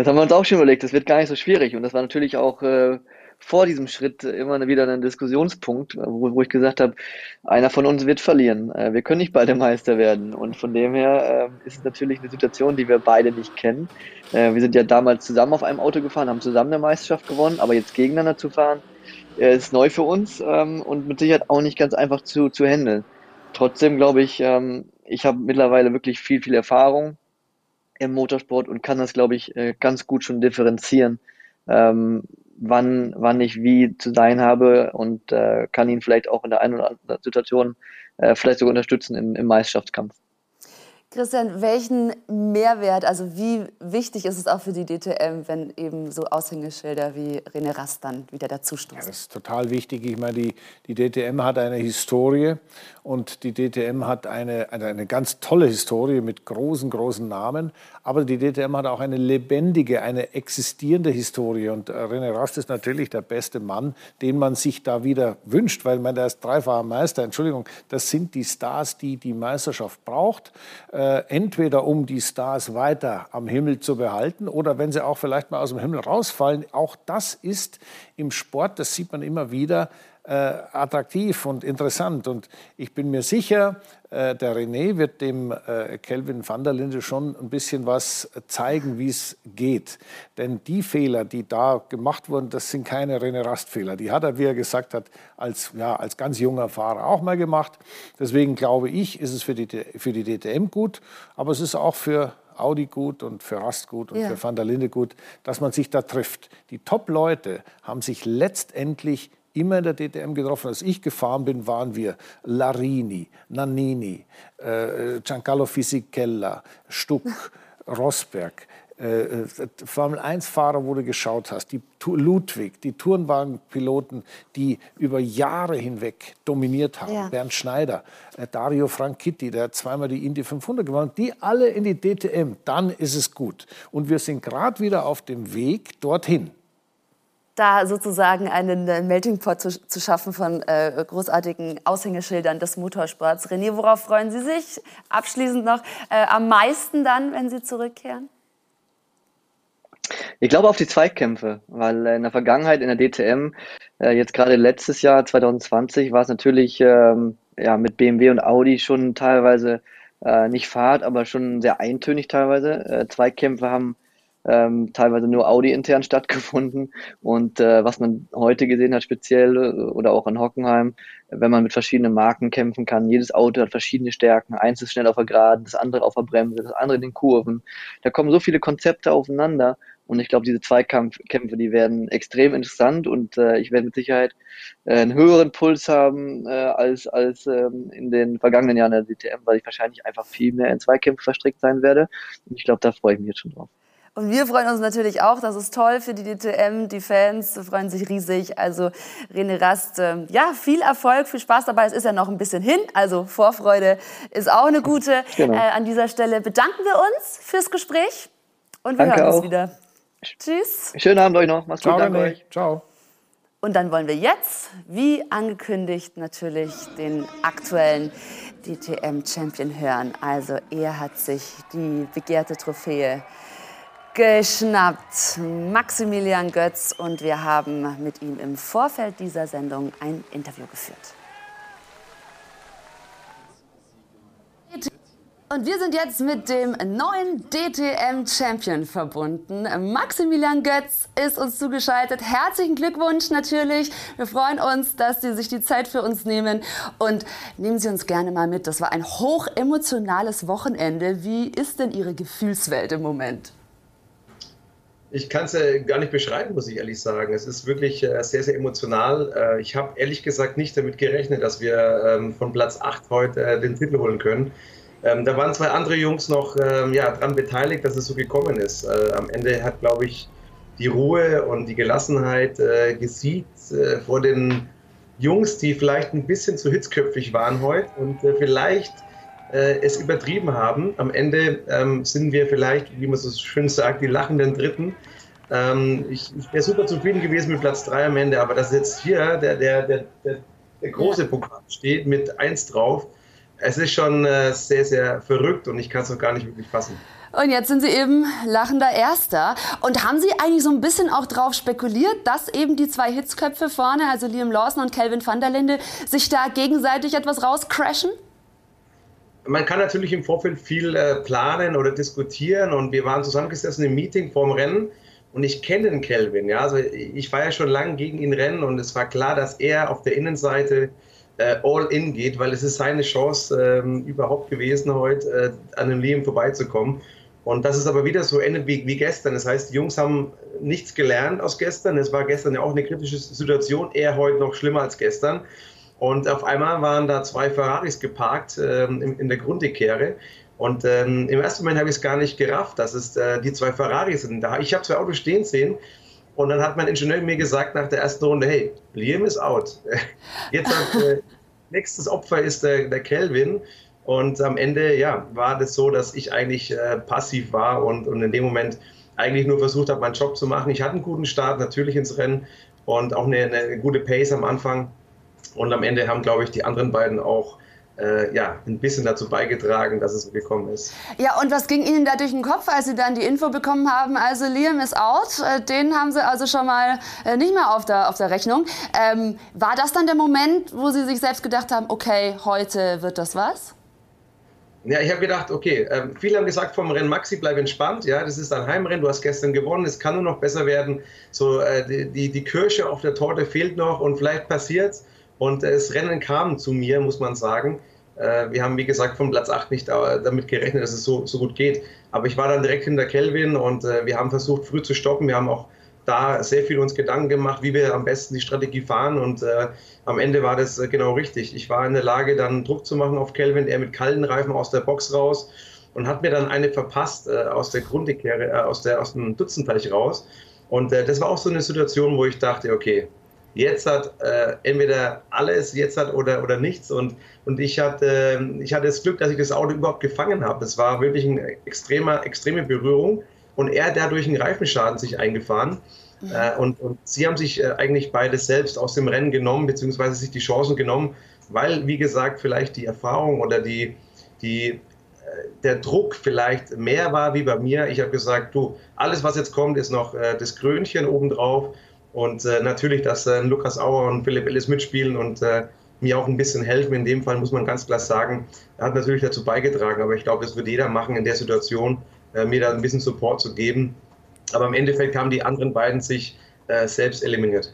Das haben wir uns auch schon überlegt. Das wird gar nicht so schwierig. Und das war natürlich auch äh, vor diesem Schritt immer wieder ein Diskussionspunkt, wo, wo ich gesagt habe, einer von uns wird verlieren. Äh, wir können nicht beide Meister werden. Und von dem her äh, ist es natürlich eine Situation, die wir beide nicht kennen. Äh, wir sind ja damals zusammen auf einem Auto gefahren, haben zusammen eine Meisterschaft gewonnen, aber jetzt gegeneinander zu fahren, äh, ist neu für uns ähm, und mit Sicherheit auch nicht ganz einfach zu, zu handeln. Trotzdem glaube ich, ähm, ich habe mittlerweile wirklich viel, viel Erfahrung im Motorsport und kann das, glaube ich, äh, ganz gut schon differenzieren, ähm, wann, wann ich wie zu sein habe und äh, kann ihn vielleicht auch in der einen oder anderen Situation äh, vielleicht sogar unterstützen im, im Meisterschaftskampf.
Christian, welchen Mehrwert, also wie wichtig ist es auch für die DTM, wenn eben so Aushängeschilder wie René Rast dann wieder dazustoßen? Ja,
das ist total wichtig. Ich meine, die, die DTM hat eine Historie und die DTM hat eine, eine, eine ganz tolle Historie mit großen, großen Namen. Aber die DTM hat auch eine lebendige, eine existierende Historie. Und äh, René Rast ist natürlich der beste Mann, den man sich da wieder wünscht, weil man, der ist dreifacher Meister. Entschuldigung, das sind die Stars, die die Meisterschaft braucht äh, entweder um die Stars weiter am Himmel zu behalten oder wenn sie auch vielleicht mal aus dem Himmel rausfallen. Auch das ist im Sport, das sieht man immer wieder, äh, attraktiv und interessant. Und ich bin mir sicher, äh, der René wird dem äh, Kelvin van der Linde schon ein bisschen was zeigen, wie es geht. Denn die Fehler, die da gemacht wurden, das sind keine René Rast-Fehler. Die hat er, wie er gesagt hat, als, ja, als ganz junger Fahrer auch mal gemacht. Deswegen glaube ich, ist es für die, für die DTM gut, aber es ist auch für Audi gut und für Rast gut und ja. für Van der Linde gut, dass man sich da trifft. Die Top-Leute haben sich letztendlich immer in der DTM getroffen. Als ich gefahren bin, waren wir Larini, Nannini, äh, Giancarlo Fisichella, Stuck, Rosberg. Äh, äh Formel-1-Fahrer, wo du geschaut hast, die Ludwig, die Tourenwagenpiloten, die über Jahre hinweg dominiert haben, ja. Bernd Schneider, äh, Dario Franchitti, der hat zweimal die Indy 500 gewonnen, die alle in die DTM, dann ist es gut. Und wir sind gerade wieder auf dem Weg dorthin
da sozusagen einen äh, Melting Pot zu, zu schaffen von äh, großartigen Aushängeschildern des Motorsports. René, worauf freuen Sie sich abschließend noch äh, am meisten dann, wenn Sie zurückkehren?
Ich glaube auf die Zweikämpfe, weil in der Vergangenheit in der DTM, äh, jetzt gerade letztes Jahr 2020, war es natürlich ähm, ja, mit BMW und Audi schon teilweise äh, nicht Fahrt, aber schon sehr eintönig teilweise. Äh, Zweikämpfe haben ähm, teilweise nur Audi intern stattgefunden. Und äh, was man heute gesehen hat, speziell äh, oder auch in Hockenheim, wenn man mit verschiedenen Marken kämpfen kann, jedes Auto hat verschiedene Stärken. Eins ist schnell auf der Geraden, das andere auf der Bremse, das andere in den Kurven. Da kommen so viele Konzepte aufeinander. Und ich glaube, diese Zweikampfkämpfe, die werden extrem interessant und äh, ich werde mit Sicherheit äh, einen höheren Puls haben äh, als, als ähm, in den vergangenen Jahren der DTM, weil ich wahrscheinlich einfach viel mehr in Zweikämpfe verstrickt sein werde. Und ich glaube, da freue ich mich jetzt schon drauf.
Und wir freuen uns natürlich auch, das ist toll für die DTM, die Fans freuen sich riesig. Also René Rast, äh, ja, viel Erfolg, viel Spaß dabei. Es ist ja noch ein bisschen hin, also Vorfreude ist auch eine gute. Genau. Äh, an dieser Stelle bedanken wir uns fürs Gespräch und wir
danke
hören
auch.
uns wieder. Tschüss.
Schönen Abend euch noch. Macht's
Ciao,
gut.
Danke euch. Ciao.
Und dann wollen wir jetzt, wie angekündigt, natürlich den aktuellen DTM-Champion hören. Also er hat sich die begehrte Trophäe geschnappt. Maximilian Götz und wir haben mit ihm im Vorfeld dieser Sendung ein Interview geführt. Und wir sind jetzt mit dem neuen DTM-Champion verbunden. Maximilian Götz ist uns zugeschaltet. Herzlichen Glückwunsch natürlich. Wir freuen uns, dass Sie sich die Zeit für uns nehmen. Und nehmen Sie uns gerne mal mit. Das war ein hochemotionales Wochenende. Wie ist denn Ihre Gefühlswelt im Moment?
Ich kann es ja gar nicht beschreiben, muss ich ehrlich sagen. Es ist wirklich äh, sehr, sehr emotional. Äh, ich habe ehrlich gesagt nicht damit gerechnet, dass wir ähm, von Platz 8 heute äh, den Titel holen können. Ähm, da waren zwei andere Jungs noch ähm, ja, daran beteiligt, dass es so gekommen ist. Äh, am Ende hat, glaube ich, die Ruhe und die Gelassenheit äh, gesiegt äh, vor den Jungs, die vielleicht ein bisschen zu hitzköpfig waren heute und äh, vielleicht äh, es übertrieben haben. Am Ende ähm, sind wir vielleicht, wie man so schön sagt, die lachenden Dritten. Ähm, ich, ich wäre super zufrieden gewesen mit Platz 3 am Ende, aber dass jetzt hier der, der, der, der, der große Pokal steht mit 1 drauf, es ist schon äh, sehr, sehr verrückt und ich kann es noch gar nicht wirklich fassen.
Und jetzt sind Sie eben lachender Erster. Und haben Sie eigentlich so ein bisschen auch drauf spekuliert, dass eben die zwei Hitzköpfe vorne, also Liam Lawson und Kelvin van der Linde, sich da gegenseitig etwas rauscrashen?
Man kann natürlich im Vorfeld viel äh, planen oder diskutieren und wir waren zusammengesessen im Meeting vorm Rennen und ich kenne den Kelvin, ja, also ich war ja schon lange gegen ihn rennen und es war klar, dass er auf der Innenseite äh, all in geht, weil es ist seine Chance ähm, überhaupt gewesen, heute äh, an dem Leben vorbeizukommen. Und das ist aber wieder so endet wie, wie gestern. Das heißt, die Jungs haben nichts gelernt aus gestern. Es war gestern ja auch eine kritische Situation, eher heute noch schlimmer als gestern. Und auf einmal waren da zwei Ferraris geparkt ähm, in, in, der Grundekehre. Und ähm, im ersten Moment habe ich es gar nicht gerafft, dass es äh, die zwei Ferraris sind. Da, ich habe zwei Autos stehen sehen. Und dann hat mein Ingenieur mir gesagt nach der ersten Runde, hey, Liam ist out. Jetzt hat, äh, nächstes Opfer ist der, der Kelvin. Und am Ende, ja, war das so, dass ich eigentlich äh, passiv war und, und in dem Moment eigentlich nur versucht habe, meinen Job zu machen. Ich hatte einen guten Start natürlich ins Rennen und auch eine, eine gute Pace am Anfang. Und am Ende haben, glaube ich, die anderen beiden auch äh, ja, ein bisschen dazu beigetragen, dass es so gekommen ist.
Ja, und was ging Ihnen da durch den Kopf, als Sie dann die Info bekommen haben, also Liam ist out, äh, den haben Sie also schon mal äh, nicht mehr auf der, auf der Rechnung. Ähm, war das dann der Moment, wo Sie sich selbst gedacht haben, okay, heute wird das was?
Ja, ich habe gedacht, okay, äh, viele haben gesagt vom Rennen Maxi, bleib entspannt, ja, das ist ein Heimrennen, du hast gestern gewonnen, es kann nur noch besser werden. So, äh, die, die, die Kirsche auf der Torte fehlt noch und vielleicht passiert's. Und äh, das Rennen kam zu mir, muss man sagen. Äh, wir haben, wie gesagt, von Platz 8 nicht damit gerechnet, dass es so, so gut geht. Aber ich war dann direkt hinter Kelvin und äh, wir haben versucht, früh zu stoppen. Wir haben auch da sehr viel uns Gedanken gemacht, wie wir am besten die Strategie fahren. Und äh, am Ende war das äh, genau richtig. Ich war in der Lage, dann Druck zu machen auf Kelvin, er mit kalten Reifen aus der Box raus und hat mir dann eine verpasst äh, aus der Grundekehre, äh, aus, aus dem Dutzendteich raus. Und äh, das war auch so eine Situation, wo ich dachte, okay, jetzt hat äh, entweder alles, jetzt hat oder, oder nichts. Und, und ich, hatte, ich hatte das Glück, dass ich das Auto überhaupt gefangen habe. Es war wirklich eine extreme, extreme Berührung und er dadurch einen Reifenschaden sich eingefahren. Mhm. Äh, und, und sie haben sich äh, eigentlich beide selbst aus dem Rennen genommen, beziehungsweise sich die Chancen genommen, weil, wie gesagt, vielleicht die Erfahrung oder die, die, äh, der Druck vielleicht mehr war wie bei mir. Ich habe gesagt, du, alles, was jetzt kommt, ist noch äh, das Krönchen obendrauf. Und äh, natürlich, dass äh, Lukas Auer und Philipp Ellis mitspielen und äh, mir auch ein bisschen helfen. In dem Fall muss man ganz klar sagen, er hat natürlich dazu beigetragen, aber ich glaube, das wird jeder machen in der Situation, äh, mir da ein bisschen Support zu geben. Aber im Endeffekt haben die anderen beiden sich selbst eliminiert.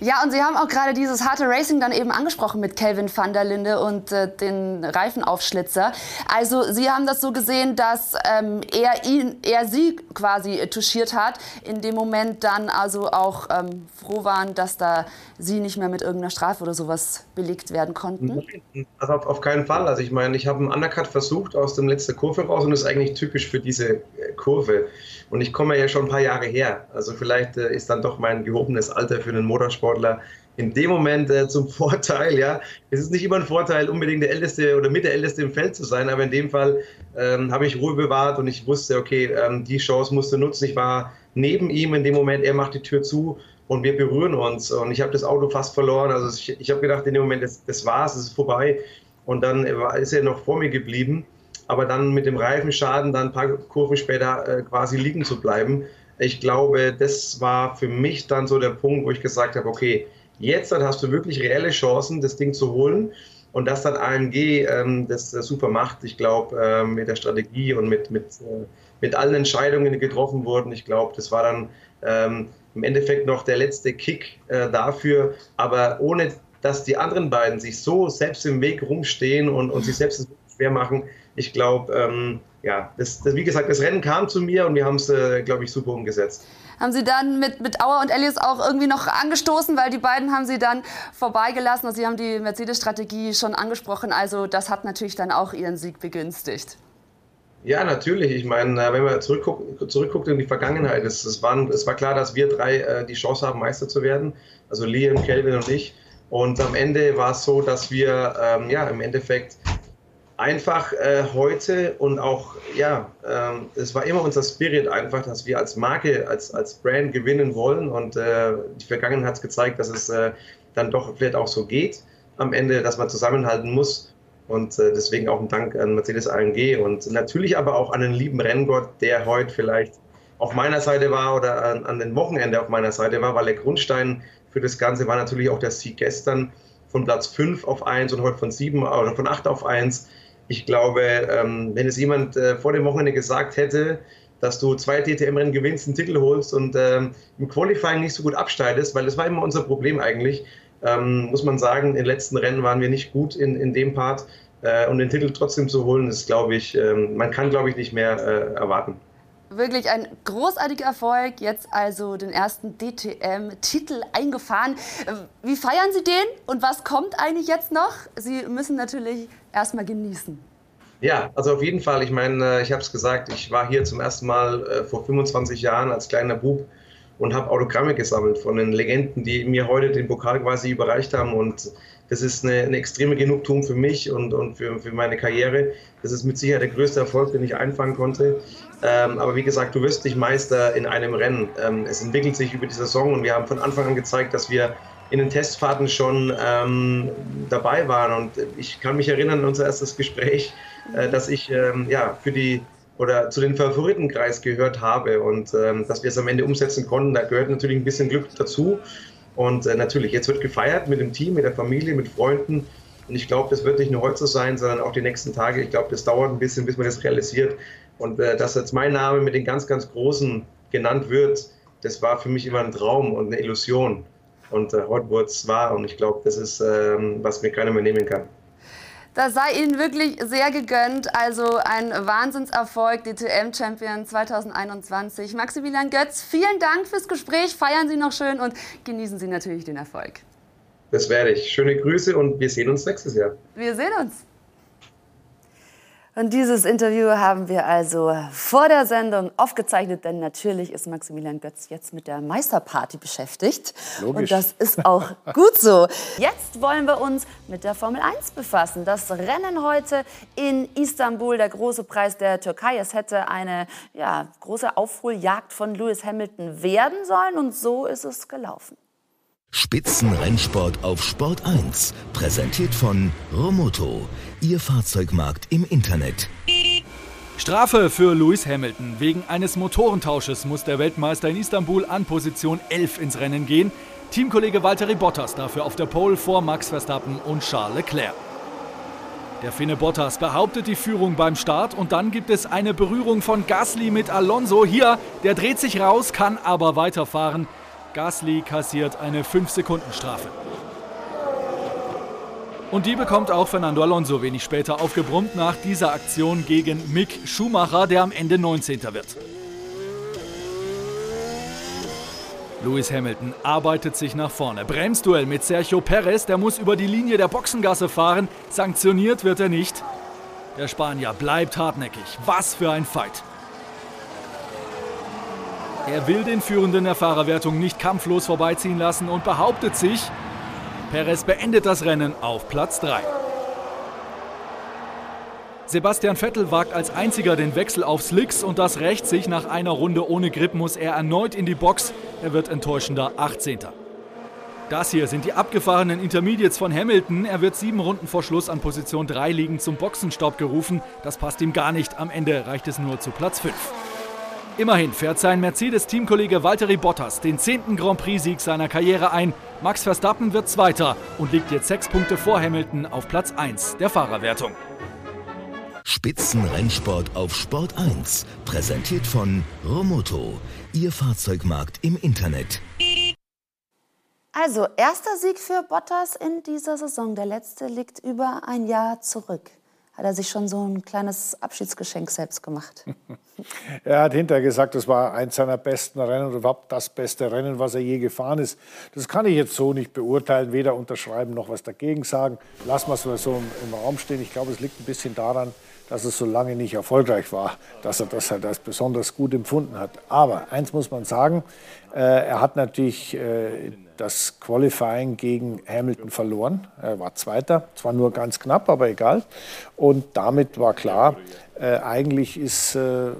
Ja, und Sie haben auch gerade dieses harte Racing dann eben angesprochen mit Kelvin van der Linde und äh, den Reifenaufschlitzer. Also Sie haben das so gesehen, dass ähm, er, ihn, er Sie quasi touchiert hat, in dem Moment dann also auch ähm, froh waren, dass da Sie nicht mehr mit irgendeiner Strafe oder sowas belegt werden konnten?
Also auf, auf keinen Fall. Also ich meine, ich habe einen Undercut versucht aus dem letzten Kurve raus und das ist eigentlich typisch für diese äh, Kurve. Und ich komme ja schon ein paar Jahre her. Also vielleicht äh, ist dann doch mein gehobenes Alter für einen Motorsportler in dem Moment äh, zum Vorteil. Ja, es ist nicht immer ein Vorteil, unbedingt der Älteste oder mit der Älteste im Feld zu sein, aber in dem Fall ähm, habe ich Ruhe bewahrt und ich wusste, okay, ähm, die Chance musste nutzen. Ich war neben ihm in dem Moment, er macht die Tür zu und wir berühren uns und ich habe das Auto fast verloren. Also ich, ich habe gedacht, in dem Moment, das, das war's, es ist vorbei. Und dann ist er noch vor mir geblieben aber dann mit dem Reifenschaden dann ein paar Kurven später äh, quasi liegen zu bleiben. Ich glaube, das war für mich dann so der Punkt, wo ich gesagt habe, okay, jetzt dann hast du wirklich reelle Chancen, das Ding zu holen. Und dass dann AMG ähm, das super macht, ich glaube, äh, mit der Strategie und mit, mit, äh, mit allen Entscheidungen, die getroffen wurden, ich glaube, das war dann ähm, im Endeffekt noch der letzte Kick äh, dafür. Aber ohne, dass die anderen beiden sich so selbst im Weg rumstehen und, und sich selbst schwer machen, ich glaube, ähm, ja, das, das, wie gesagt, das Rennen kam zu mir und wir haben es, äh, glaube ich, super umgesetzt.
Haben Sie dann mit, mit Auer und Elias auch irgendwie noch angestoßen, weil die beiden haben Sie dann vorbeigelassen. Also Sie haben die Mercedes-Strategie schon angesprochen. Also das hat natürlich dann auch Ihren Sieg begünstigt.
Ja, natürlich. Ich meine, äh, wenn man zurückguckt, zurückguckt in die Vergangenheit, es, es, waren, es war klar, dass wir drei äh, die Chance haben, Meister zu werden. Also Liam, Kelvin und ich. Und am Ende war es so, dass wir ähm, ja, im Endeffekt einfach äh, heute und auch, ja, ähm, es war immer unser Spirit einfach, dass wir als Marke, als, als Brand gewinnen wollen. Und äh, die Vergangenheit hat gezeigt, dass es äh, dann doch vielleicht auch so geht am Ende, dass man zusammenhalten muss. Und äh, deswegen auch ein Dank an Mercedes AMG und natürlich aber auch an den lieben Renngott, der heute vielleicht auf meiner Seite war oder an, an den Wochenende auf meiner Seite war, weil der Grundstein für das Ganze war natürlich auch der Sieg gestern von Platz 5 auf 1 und heute von 7 oder von 8 auf 1 ich glaube, ähm, wenn es jemand äh, vor dem Wochenende gesagt hätte, dass du zwei DTM-Rennen gewinnst, einen Titel holst und ähm, im Qualifying nicht so gut absteigst, weil das war immer unser Problem eigentlich, ähm, muss man sagen, in den letzten Rennen waren wir nicht gut in, in dem Part äh, und den Titel trotzdem zu holen, ist, glaube ich, ähm, man kann, glaube ich, nicht mehr äh, erwarten.
Wirklich ein großartiger Erfolg. Jetzt also den ersten DTM-Titel eingefahren. Wie feiern Sie den und was kommt eigentlich jetzt noch? Sie müssen natürlich erstmal genießen.
Ja, also auf jeden Fall. Ich meine, äh, ich habe es gesagt, ich war hier zum ersten Mal äh, vor 25 Jahren als kleiner Bub und habe Autogramme gesammelt von den Legenden, die mir heute den Pokal quasi überreicht haben. Und das ist eine, eine extreme Genugtuung für mich und, und für, für meine Karriere. Das ist mit Sicherheit der größte Erfolg, den ich einfangen konnte. Ähm, aber wie gesagt, du wirst nicht Meister in einem Rennen. Ähm, es entwickelt sich über die Saison und wir haben von Anfang an gezeigt, dass wir in den Testfahrten schon ähm, dabei waren. Und ich kann mich erinnern an unser erstes Gespräch, äh, dass ich ähm, ja, für die oder zu den Favoritenkreis gehört habe und ähm, dass wir es am Ende umsetzen konnten. Da gehört natürlich ein bisschen Glück dazu. Und äh, natürlich, jetzt wird gefeiert mit dem Team, mit der Familie, mit Freunden. Und ich glaube, das wird nicht nur heute so sein, sondern auch die nächsten Tage. Ich glaube, das dauert ein bisschen, bis man das realisiert. Und äh, dass jetzt mein Name mit den ganz, ganz Großen genannt wird, das war für mich immer ein Traum und eine Illusion. Und äh, es wahr. Und ich glaube, das ist, ähm, was mir keiner mehr nehmen kann.
Das sei Ihnen wirklich sehr gegönnt. Also ein Wahnsinnserfolg, DTM-Champion 2021. Maximilian Götz, vielen Dank fürs Gespräch. Feiern Sie noch schön und genießen Sie natürlich den Erfolg.
Das werde ich. Schöne Grüße und wir sehen uns nächstes Jahr.
Wir sehen uns. Und dieses Interview haben wir also vor der Sendung aufgezeichnet, denn natürlich ist Maximilian Götz jetzt mit der Meisterparty beschäftigt. Logisch. Und das ist auch gut so. Jetzt wollen wir uns mit der Formel 1 befassen. Das Rennen heute in Istanbul, der große Preis der Türkei. Es hätte eine ja, große Aufholjagd von Lewis Hamilton werden sollen und so ist es gelaufen.
Spitzenrennsport auf Sport 1, präsentiert von Romoto, Ihr Fahrzeugmarkt im Internet.
Strafe für Lewis Hamilton. Wegen eines Motorentausches muss der Weltmeister in Istanbul an Position 11 ins Rennen gehen. Teamkollege Valtteri Bottas dafür auf der Pole vor Max Verstappen und Charles Leclerc. Der Finne Bottas behauptet die Führung beim Start und dann gibt es eine Berührung von Gasly mit Alonso. Hier, der dreht sich raus, kann aber weiterfahren. Gasly kassiert eine 5-Sekunden-Strafe. Und die bekommt auch Fernando Alonso wenig später aufgebrummt nach dieser Aktion gegen Mick Schumacher, der am Ende 19. wird. Lewis Hamilton arbeitet sich nach vorne. Bremsduell mit Sergio Perez, der muss über die Linie der Boxengasse fahren. Sanktioniert wird er nicht. Der Spanier bleibt hartnäckig. Was für ein Fight. Er will den Führenden der Fahrerwertung nicht kampflos vorbeiziehen lassen und behauptet sich. Perez beendet das Rennen auf Platz 3. Sebastian Vettel wagt als einziger den Wechsel auf Slicks und das rächt sich. Nach einer Runde ohne Grip muss er erneut in die Box. Er wird enttäuschender 18. Das hier sind die abgefahrenen Intermediates von Hamilton. Er wird sieben Runden vor Schluss an Position 3 liegend zum Boxenstopp gerufen. Das passt ihm gar nicht. Am Ende reicht es nur zu Platz 5. Immerhin fährt sein Mercedes-Teamkollege Valtteri Bottas den zehnten Grand Prix-Sieg seiner Karriere ein. Max Verstappen wird Zweiter und liegt jetzt sechs Punkte vor Hamilton auf Platz 1 der Fahrerwertung.
Spitzenrennsport auf Sport 1, präsentiert von Romoto, Ihr Fahrzeugmarkt im Internet.
Also, erster Sieg für Bottas in dieser Saison. Der letzte liegt über ein Jahr zurück hat er sich schon so ein kleines Abschiedsgeschenk selbst gemacht.
er hat hinterher gesagt, das war eins seiner besten Rennen oder überhaupt das beste Rennen, was er je gefahren ist. Das kann ich jetzt so nicht beurteilen, weder unterschreiben noch was dagegen sagen. Es mal so im, im Raum stehen. Ich glaube, es liegt ein bisschen daran, dass es so lange nicht erfolgreich war, dass er das halt als besonders gut empfunden hat. Aber eins muss man sagen, äh, er hat natürlich äh, das Qualifying gegen Hamilton verloren. Er war Zweiter, zwar nur ganz knapp, aber egal. Und damit war klar, äh, eigentlich ist, äh,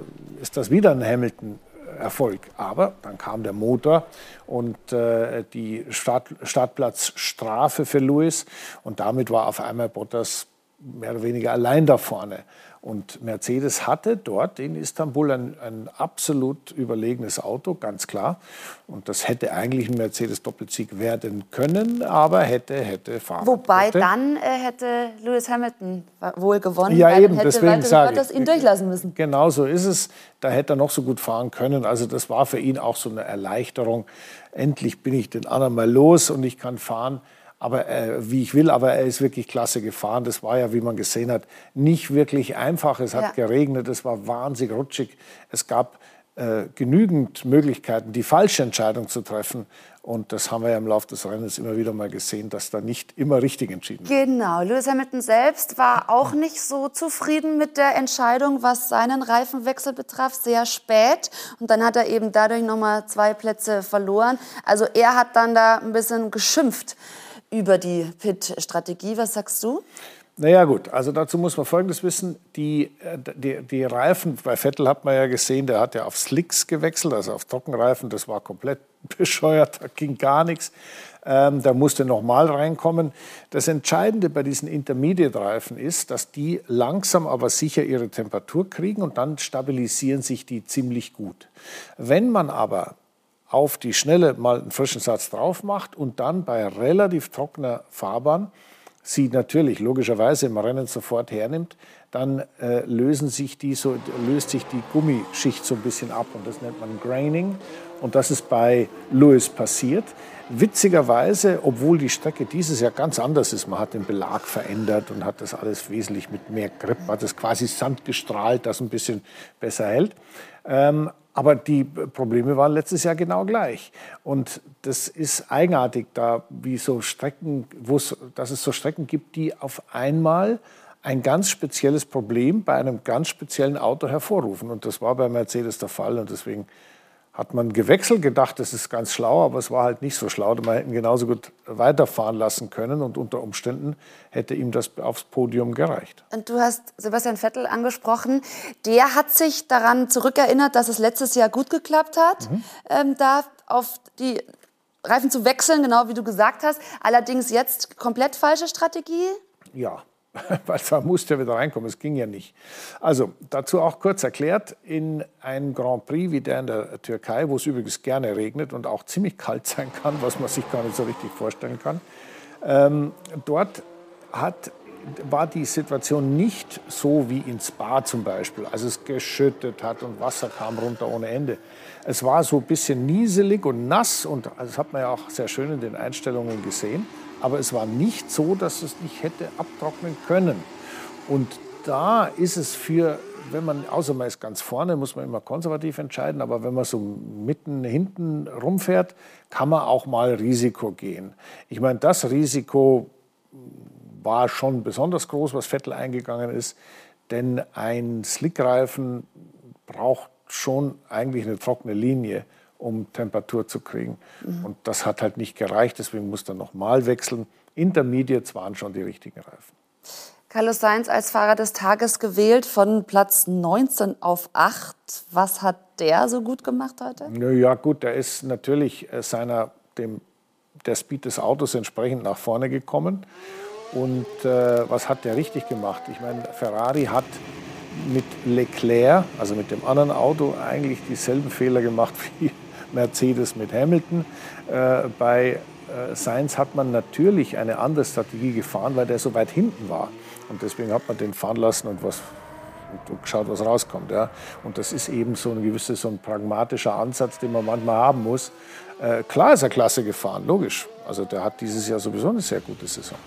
ist das wieder ein Hamilton. Erfolg. Aber dann kam der Motor und äh, die Start, Startplatzstrafe für Lewis und damit war auf einmal Bottas mehr oder weniger allein da vorne. Und Mercedes hatte dort in Istanbul ein, ein, absolut überlegenes Auto, ganz klar. Und das hätte eigentlich ein Mercedes-Doppelsieg werden können, aber hätte, hätte fahren.
Wobei hätte. dann äh, hätte Lewis Hamilton wohl gewonnen,
ja, eben,
hätte
deswegen sage
das ihn durchlassen müssen.
Genau so ist es. Da hätte er noch so gut fahren können. Also das war für ihn auch so eine Erleichterung. Endlich bin ich den anderen mal los und ich kann fahren aber äh, wie ich will, aber er ist wirklich klasse gefahren. Das war ja, wie man gesehen hat, nicht wirklich einfach. Es hat ja. geregnet, es war wahnsinnig rutschig. Es gab äh, genügend Möglichkeiten, die falsche Entscheidung zu treffen. Und das haben wir ja im Laufe des Rennens immer wieder mal gesehen, dass da nicht immer richtig entschieden
wird. Genau. Lewis Hamilton selbst war auch nicht so zufrieden mit der Entscheidung, was seinen Reifenwechsel betraf, sehr spät. Und dann hat er eben dadurch nochmal zwei Plätze verloren. Also er hat dann da ein bisschen geschimpft über die Pit-Strategie. Was sagst du?
Naja gut, also dazu muss man Folgendes wissen. Die, äh, die, die Reifen, bei Vettel hat man ja gesehen, der hat ja auf Slicks gewechselt, also auf Trockenreifen. Das war komplett bescheuert, da ging gar nichts. Ähm, da musste nochmal reinkommen. Das Entscheidende bei diesen Intermediate-Reifen ist, dass die langsam aber sicher ihre Temperatur kriegen und dann stabilisieren sich die ziemlich gut. Wenn man aber auf die Schnelle mal einen frischen Satz drauf macht und dann bei relativ trockener Fahrbahn sie natürlich logischerweise im Rennen sofort hernimmt, dann äh, lösen sich die so, löst sich die Gummischicht so ein bisschen ab und das nennt man Graining. Und das ist bei Lewis passiert. Witzigerweise, obwohl die Strecke dieses Jahr ganz anders ist, man hat den Belag verändert und hat das alles wesentlich mit mehr Grip, hat es quasi Sand gestrahlt, das ein bisschen besser hält. Ähm, aber die Probleme waren letztes Jahr genau gleich. Und das ist eigenartig, da wie so Strecken, dass es so Strecken gibt, die auf einmal ein ganz spezielles Problem bei einem ganz speziellen Auto hervorrufen. Und das war bei Mercedes der Fall. Und deswegen hat man gewechselt, gedacht, das ist ganz schlau, aber es war halt nicht so schlau. Man hätte ihn genauso gut weiterfahren lassen können und unter Umständen hätte ihm das aufs Podium gereicht.
Und du hast Sebastian Vettel angesprochen. Der hat sich daran zurückerinnert, dass es letztes Jahr gut geklappt hat, mhm. ähm, da auf die Reifen zu wechseln, genau wie du gesagt hast. Allerdings jetzt komplett falsche Strategie?
Ja, weil da musste er wieder reinkommen, es ging ja nicht. Also dazu auch kurz erklärt, in einem Grand Prix wie der in der Türkei, wo es übrigens gerne regnet und auch ziemlich kalt sein kann, was man sich gar nicht so richtig vorstellen kann, ähm, dort hat, war die Situation nicht so wie in Spa zum Beispiel, als es geschüttet hat und Wasser kam runter ohne Ende. Es war so ein bisschen nieselig und nass und das hat man ja auch sehr schön in den Einstellungen gesehen. Aber es war nicht so, dass es nicht hätte abtrocknen können. Und da ist es für, wenn man, außer man ist ganz vorne, muss man immer konservativ entscheiden, aber wenn man so mitten hinten rumfährt, kann man auch mal Risiko gehen. Ich meine, das Risiko war schon besonders groß, was Vettel eingegangen ist, denn ein Slickreifen braucht schon eigentlich eine trockene Linie um Temperatur zu kriegen. Mhm. Und das hat halt nicht gereicht, deswegen musste er nochmal wechseln. Intermediates waren schon die richtigen Reifen.
Carlos Sainz als Fahrer des Tages gewählt von Platz 19 auf 8. Was hat der so gut gemacht heute?
Ja gut, der ist natürlich äh, seiner, dem, der Speed des Autos entsprechend nach vorne gekommen. Und äh, was hat der richtig gemacht? Ich meine, Ferrari hat mit Leclerc, also mit dem anderen Auto, eigentlich dieselben Fehler gemacht wie Mercedes mit Hamilton. Äh, bei äh, Sainz hat man natürlich eine andere Strategie gefahren, weil der so weit hinten war. Und deswegen hat man den fahren lassen und was und geschaut, was rauskommt. Ja. Und das ist eben so ein gewisser, so ein pragmatischer Ansatz, den man manchmal haben muss. Äh, klar ist er klasse gefahren, logisch. Also der hat dieses Jahr sowieso eine sehr gute Saison.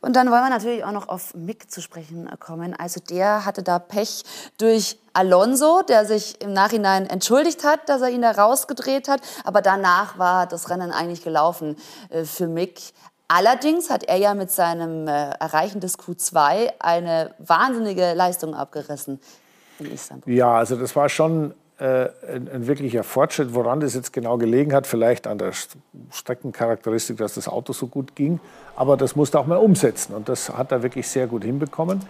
Und dann wollen wir natürlich auch noch auf Mick zu sprechen kommen. Also der hatte da Pech durch Alonso, der sich im Nachhinein entschuldigt hat, dass er ihn da rausgedreht hat. Aber danach war das Rennen eigentlich gelaufen äh, für Mick. Allerdings hat er ja mit seinem äh, Erreichen des Q2 eine wahnsinnige Leistung abgerissen in Istanbul.
Ja, also das war schon äh, ein, ein, wirklicher Fortschritt. Woran das jetzt genau gelegen hat, vielleicht an der Streckencharakteristik, dass das Auto so gut ging. Aber das musste auch mal umsetzen und das hat er wirklich sehr gut hinbekommen.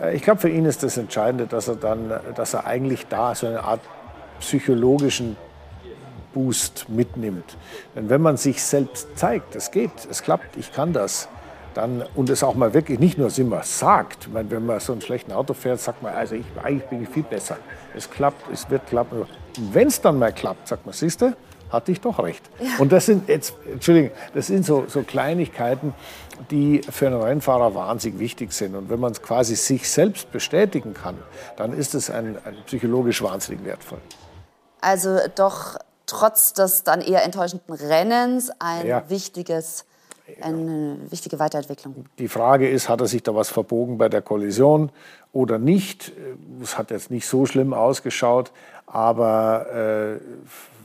Äh, ich glaube, für ihn ist das Entscheidende, dass er dann, dass er eigentlich da so eine Art psychologischen Boost mitnimmt. Denn wenn man sich selbst zeigt, es geht, es klappt, ich kann das, dann, und es auch mal wirklich nicht nur immer sagt, meine, wenn man so einen schlechten Auto fährt, sagt man, also ich, eigentlich bin ich viel besser. Es klappt, es wird klappen. Wenn es dann mal klappt, sagt man, siehst du, hatte ich doch recht. Ja. Und das sind jetzt, Entschuldigung, das sind so, so Kleinigkeiten, die für einen Rennfahrer wahnsinnig wichtig sind. Und wenn man quasi sich selbst bestätigen kann, dann ist es ein, ein psychologisch wahnsinnig wertvoll.
Also doch trotz des dann eher enttäuschenden Rennens ein ja. wichtiges eine wichtige Weiterentwicklung.
Die Frage ist, hat er sich da was verbogen bei der Kollision oder nicht? Es hat jetzt nicht so schlimm ausgeschaut, aber äh,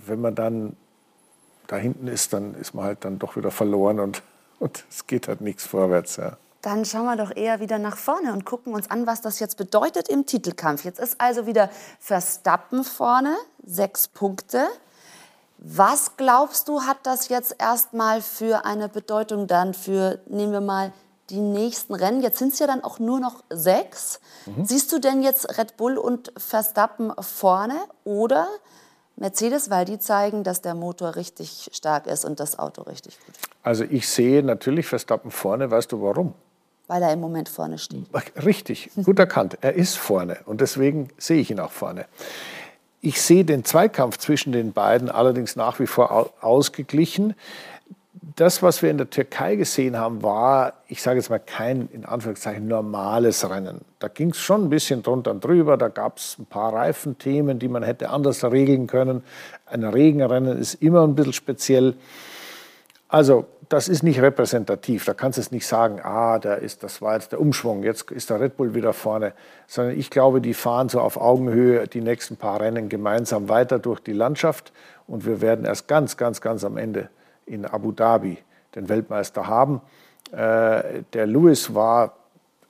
wenn man dann da hinten ist, dann ist man halt dann doch wieder verloren und, und es geht halt nichts vorwärts. Ja.
Dann schauen wir doch eher wieder nach vorne und gucken uns an, was das jetzt bedeutet im Titelkampf. Jetzt ist also wieder Verstappen vorne, sechs Punkte. Was glaubst du, hat das jetzt erstmal für eine Bedeutung dann für, nehmen wir mal, die nächsten Rennen. Jetzt sind es ja dann auch nur noch sechs. Mhm. Siehst du denn jetzt Red Bull und Verstappen vorne oder Mercedes, weil die zeigen, dass der Motor richtig stark ist und das Auto richtig gut.
Also ich sehe natürlich Verstappen vorne. Weißt du warum?
Weil er im Moment vorne steht.
Richtig, gut erkannt. Er ist vorne und deswegen sehe ich ihn auch vorne. Ich sehe den Zweikampf zwischen den beiden allerdings nach wie vor ausgeglichen das, was wir in der Türkei gesehen haben, war, ich sage jetzt mal, kein in Anführungszeichen normales Rennen. Da ging es schon ein bisschen drunter und drüber. Da gab es ein paar Reifenthemen, die man hätte anders regeln können. Ein Regenrennen ist immer ein bisschen speziell. Also, das ist nicht repräsentativ. Da kannst du es nicht sagen, ah, da ist, das war jetzt der Umschwung, jetzt ist der Red Bull wieder vorne. Sondern ich glaube, die fahren so auf Augenhöhe die nächsten paar Rennen gemeinsam weiter durch die Landschaft. Und wir werden erst ganz, ganz, ganz am Ende in Abu Dhabi den Weltmeister haben. Äh, der Lewis war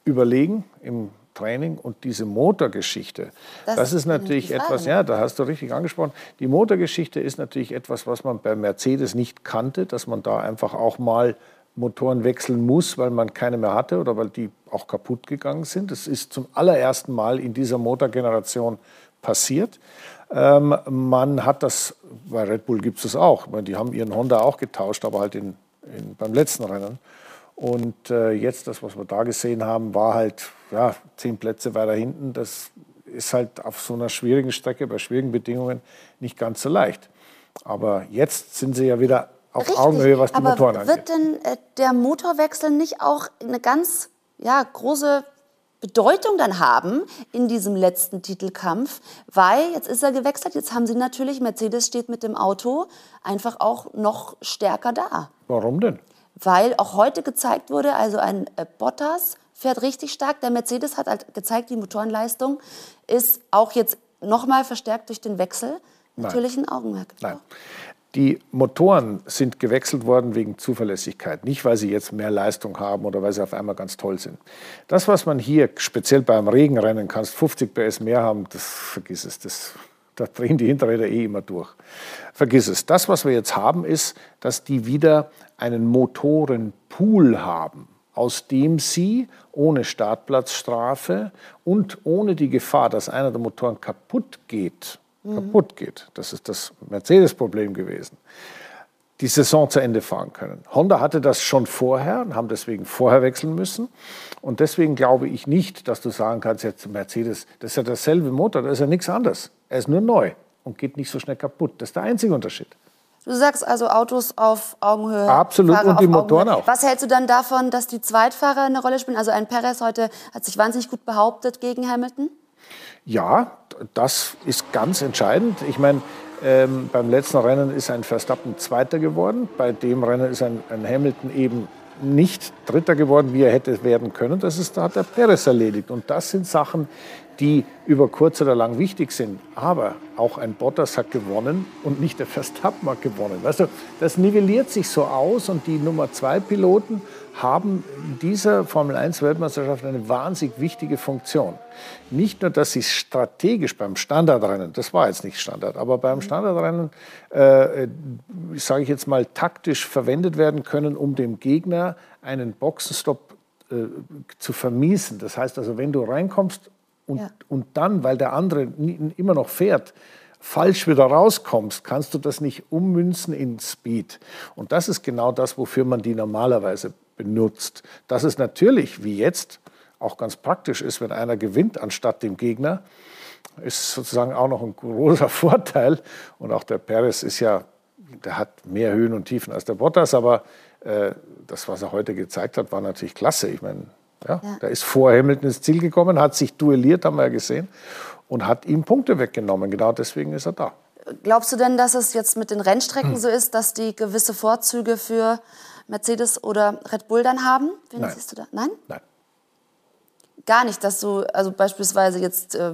überlegen im Training und diese Motorgeschichte, das, das ist natürlich etwas, ja, da hast du richtig angesprochen. Die Motorgeschichte ist natürlich etwas, was man bei Mercedes nicht kannte, dass man da einfach auch mal Motoren wechseln muss, weil man keine mehr hatte oder weil die auch kaputt gegangen sind. Das ist zum allerersten Mal in dieser Motorgeneration passiert. Ähm, man hat das, bei Red Bull gibt es das auch. Meine, die haben ihren Honda auch getauscht, aber halt in, in, beim letzten Rennen. Und äh, jetzt, das, was wir da gesehen haben, war halt ja, zehn Plätze weiter hinten. Das ist halt auf so einer schwierigen Strecke, bei schwierigen Bedingungen, nicht ganz so leicht. Aber jetzt sind sie ja wieder auf Richtig, Augenhöhe, was die aber Motoren angeht.
Wird denn äh, der Motorwechsel nicht auch eine ganz ja, große Bedeutung dann haben in diesem letzten Titelkampf, weil jetzt ist er gewechselt, jetzt haben sie natürlich, Mercedes steht mit dem Auto einfach auch noch stärker da.
Warum denn?
Weil auch heute gezeigt wurde, also ein äh, Bottas fährt richtig stark, der Mercedes hat halt gezeigt, die Motorenleistung ist auch jetzt nochmal verstärkt durch den Wechsel. Nein. Natürlich ein Augenmerk.
Nein. Die Motoren sind gewechselt worden wegen Zuverlässigkeit, nicht weil sie jetzt mehr Leistung haben oder weil sie auf einmal ganz toll sind. Das, was man hier speziell beim Regenrennen kannst, 50 PS mehr haben, das vergiss es, das, da drehen die Hinterräder eh immer durch. Vergiss es. Das, was wir jetzt haben, ist, dass die wieder einen Motorenpool haben, aus dem sie ohne Startplatzstrafe und ohne die Gefahr, dass einer der Motoren kaputt geht, mhm. kaputt geht. Das ist das Mercedes-Problem gewesen. Die Saison zu Ende fahren können. Honda hatte das schon vorher und haben deswegen vorher wechseln müssen. Und deswegen glaube ich nicht, dass du sagen kannst, jetzt Mercedes, das ist ja derselbe Motor, das ist ja nichts anderes. Er ist nur neu und geht nicht so schnell kaputt. Das ist der einzige Unterschied.
Du sagst also Autos auf Augenhöhe.
Absolut Fahrer und die Motoren auch.
Was hältst du dann davon, dass die Zweitfahrer eine Rolle spielen? Also ein Perez heute hat sich wahnsinnig gut behauptet gegen Hamilton.
Ja, das ist ganz entscheidend. Ich meine, ähm, beim letzten Rennen ist ein Verstappen Zweiter geworden. Bei dem Rennen ist ein, ein Hamilton eben nicht Dritter geworden, wie er hätte werden können. Das ist, da hat der Perez erledigt. Und das sind Sachen, die über kurz oder lang wichtig sind. Aber auch ein Bottas hat gewonnen und nicht der Verstappen hat gewonnen. Weißt du, das nivelliert sich so aus und die Nummer zwei Piloten haben in dieser Formel 1 Weltmeisterschaft eine wahnsinnig wichtige Funktion. Nicht nur, dass sie strategisch beim Standardrennen, das war jetzt nicht Standard, aber beim Standardrennen, äh, sage ich jetzt mal, taktisch verwendet werden können, um dem Gegner einen Boxenstopp äh, zu vermiesen. Das heißt also, wenn du reinkommst und, ja. und dann, weil der andere immer noch fährt, falsch wieder rauskommst, kannst du das nicht ummünzen in Speed. Und das ist genau das, wofür man die normalerweise benutzt. Dass es natürlich, wie jetzt, auch ganz praktisch ist, wenn einer gewinnt anstatt dem Gegner, ist sozusagen auch noch ein großer Vorteil. Und auch der Perez ist ja, der hat mehr Höhen und Tiefen als der Bottas, aber äh, das, was er heute gezeigt hat, war natürlich klasse. Ich meine, ja, ja. Der ist vor Hamilton ins Ziel gekommen, hat sich duelliert, haben wir ja gesehen, und hat ihm Punkte weggenommen. Genau deswegen ist er da.
Glaubst du denn, dass es jetzt mit den Rennstrecken hm. so ist, dass die gewisse Vorzüge für Mercedes oder Red Bull dann haben? Wen
Nein.
siehst du da? Nein?
Nein.
Gar nicht, dass du, also beispielsweise jetzt, äh,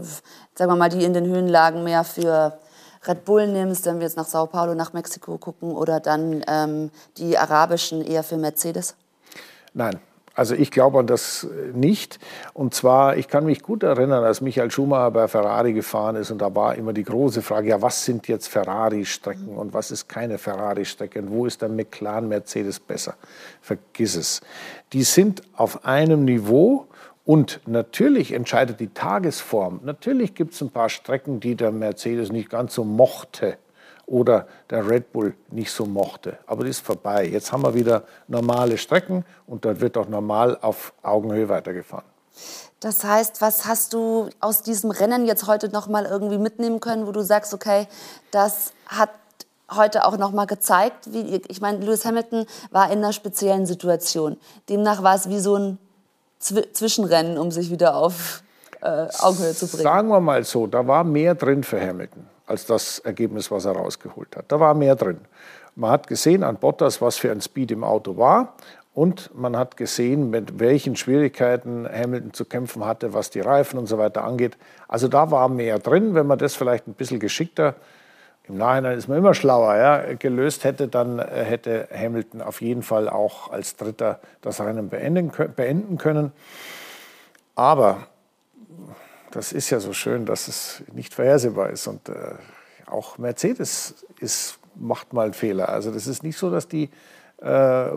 sagen wir mal, die in den Höhenlagen mehr für Red Bull nimmst, wenn wir jetzt nach Sao Paulo, nach Mexiko gucken, oder dann ähm, die arabischen eher für Mercedes?
Nein, Also ich glaube an das nicht. Und zwar, ich kann mich gut erinnern, als Michael Schumacher bei Ferrari gefahren ist und da war immer die große Frage, ja, was sind jetzt Ferrari-Strecken und was ist keine Ferrari-Strecke und wo ist der McLaren Mercedes besser? Vergiss es. Die sind auf einem Niveau und natürlich entscheidet die Tagesform. Natürlich gibt es ein paar Strecken, die der Mercedes nicht ganz so mochte oder der Red Bull nicht so mochte. Aber das ist vorbei. Jetzt haben wir wieder normale Strecken und dort wird auch normal auf Augenhöhe weitergefahren.
Das heißt, was hast du aus diesem Rennen jetzt heute noch mal irgendwie mitnehmen können, wo du sagst, okay, das hat heute auch noch mal gezeigt, wie ich meine, Lewis Hamilton war in einer speziellen Situation. Demnach war es wie so ein Zwischenrennen, um sich wieder auf äh, Augenhöhe zu bringen.
Sagen wir mal so, da war mehr drin für Hamilton als das Ergebnis, was er rausgeholt hat. Da war mehr drin. Man hat gesehen an Bottas, was für ein Speed im Auto war. Und man hat gesehen, mit welchen Schwierigkeiten Hamilton zu kämpfen hatte, was die Reifen und so weiter angeht. Also da war mehr drin. Wenn man das vielleicht ein bisschen geschickter, im Nachhinein ist man immer schlauer, ja, gelöst hätte, dann äh, hätte Hamilton auf jeden Fall auch als Dritter das Rennen beenden können. Aber das ist ja so schön, dass es nicht vorhersehbar ist. Und äh, auch Mercedes ist, macht mal einen Fehler. Also das ist nicht so, dass die äh,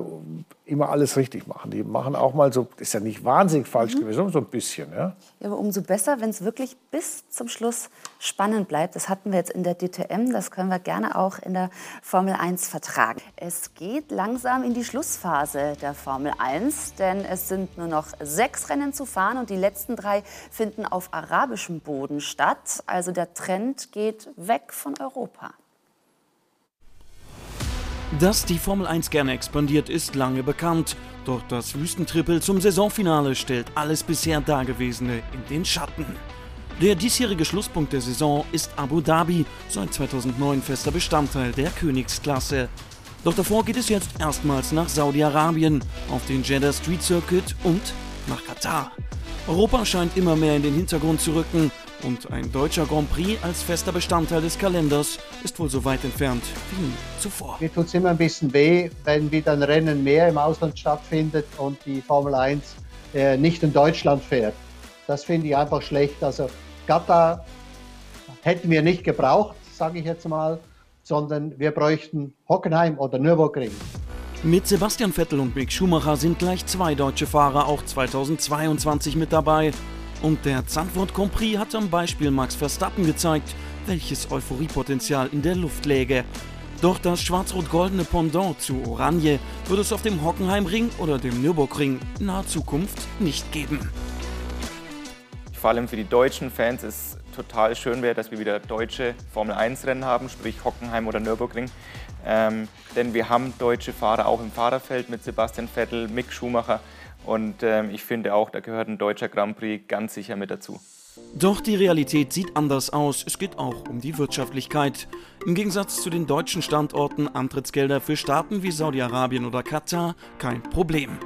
immer alles richtig machen. Die machen auch mal so, ist ja nicht wahnsinnig falsch mhm. gewesen, so ein bisschen. Ja,
ja aber umso besser, wenn es wirklich bis zum Schluss spannend bleibt. Das hatten wir jetzt in der DTM, das können wir gerne auch in der Formel 1 vertragen. Es geht langsam in die Schlussphase der Formel 1, denn es sind nur noch sechs Rennen zu fahren und die letzten drei finden auf arabischem Boden statt. Also der Trend geht weg von Europa.
Dass die Formel 1 gerne expandiert, ist lange bekannt. Doch das Wüstentrippel zum Saisonfinale stellt alles bisher Dagewesene in den Schatten. Der diesjährige Schlusspunkt der Saison ist Abu Dhabi, seit 2009 fester Bestandteil der Königsklasse. Doch davor geht es jetzt erstmals nach Saudi-Arabien, auf den Jeddah Street Circuit und nach Katar. Europa scheint immer mehr in den Hintergrund zu rücken und ein deutscher Grand Prix als fester Bestandteil des Kalenders ist wohl so weit entfernt wie nie zuvor.
Mir tut es immer ein bisschen weh, wenn wieder ein Rennen mehr im Ausland stattfindet und die Formel 1 äh, nicht in Deutschland fährt. Das finde ich einfach schlecht. Also Qatar hätten wir nicht gebraucht, sage ich jetzt mal, sondern wir bräuchten Hockenheim oder Nürburgring.
Mit Sebastian Vettel und Mick Schumacher sind gleich zwei deutsche Fahrer auch 2022 mit dabei. Und der Zandvoort Grand Prix hat am Beispiel Max Verstappen gezeigt, welches Euphoriepotenzial in der Luft läge. Doch das schwarz-rot-goldene Pendant zu Oranje wird es auf dem Hockenheimring oder dem Nürburgring in naher Zukunft nicht geben.
Vor allem für die deutschen Fans ist total schön wäre, dass wir wieder deutsche Formel-1-Rennen haben, sprich Hockenheim oder Nürburgring. Ähm, denn wir haben deutsche Fahrer auch im Fahrerfeld mit Sebastian Vettel, Mick Schumacher. Und ähm, ich finde auch, da gehört ein deutscher Grand Prix ganz sicher mit dazu.
Doch die Realität sieht anders aus. Es geht auch um die Wirtschaftlichkeit. Im Gegensatz zu den deutschen Standorten Antrittsgelder für Staaten wie Saudi-Arabien oder Katar kein Problem.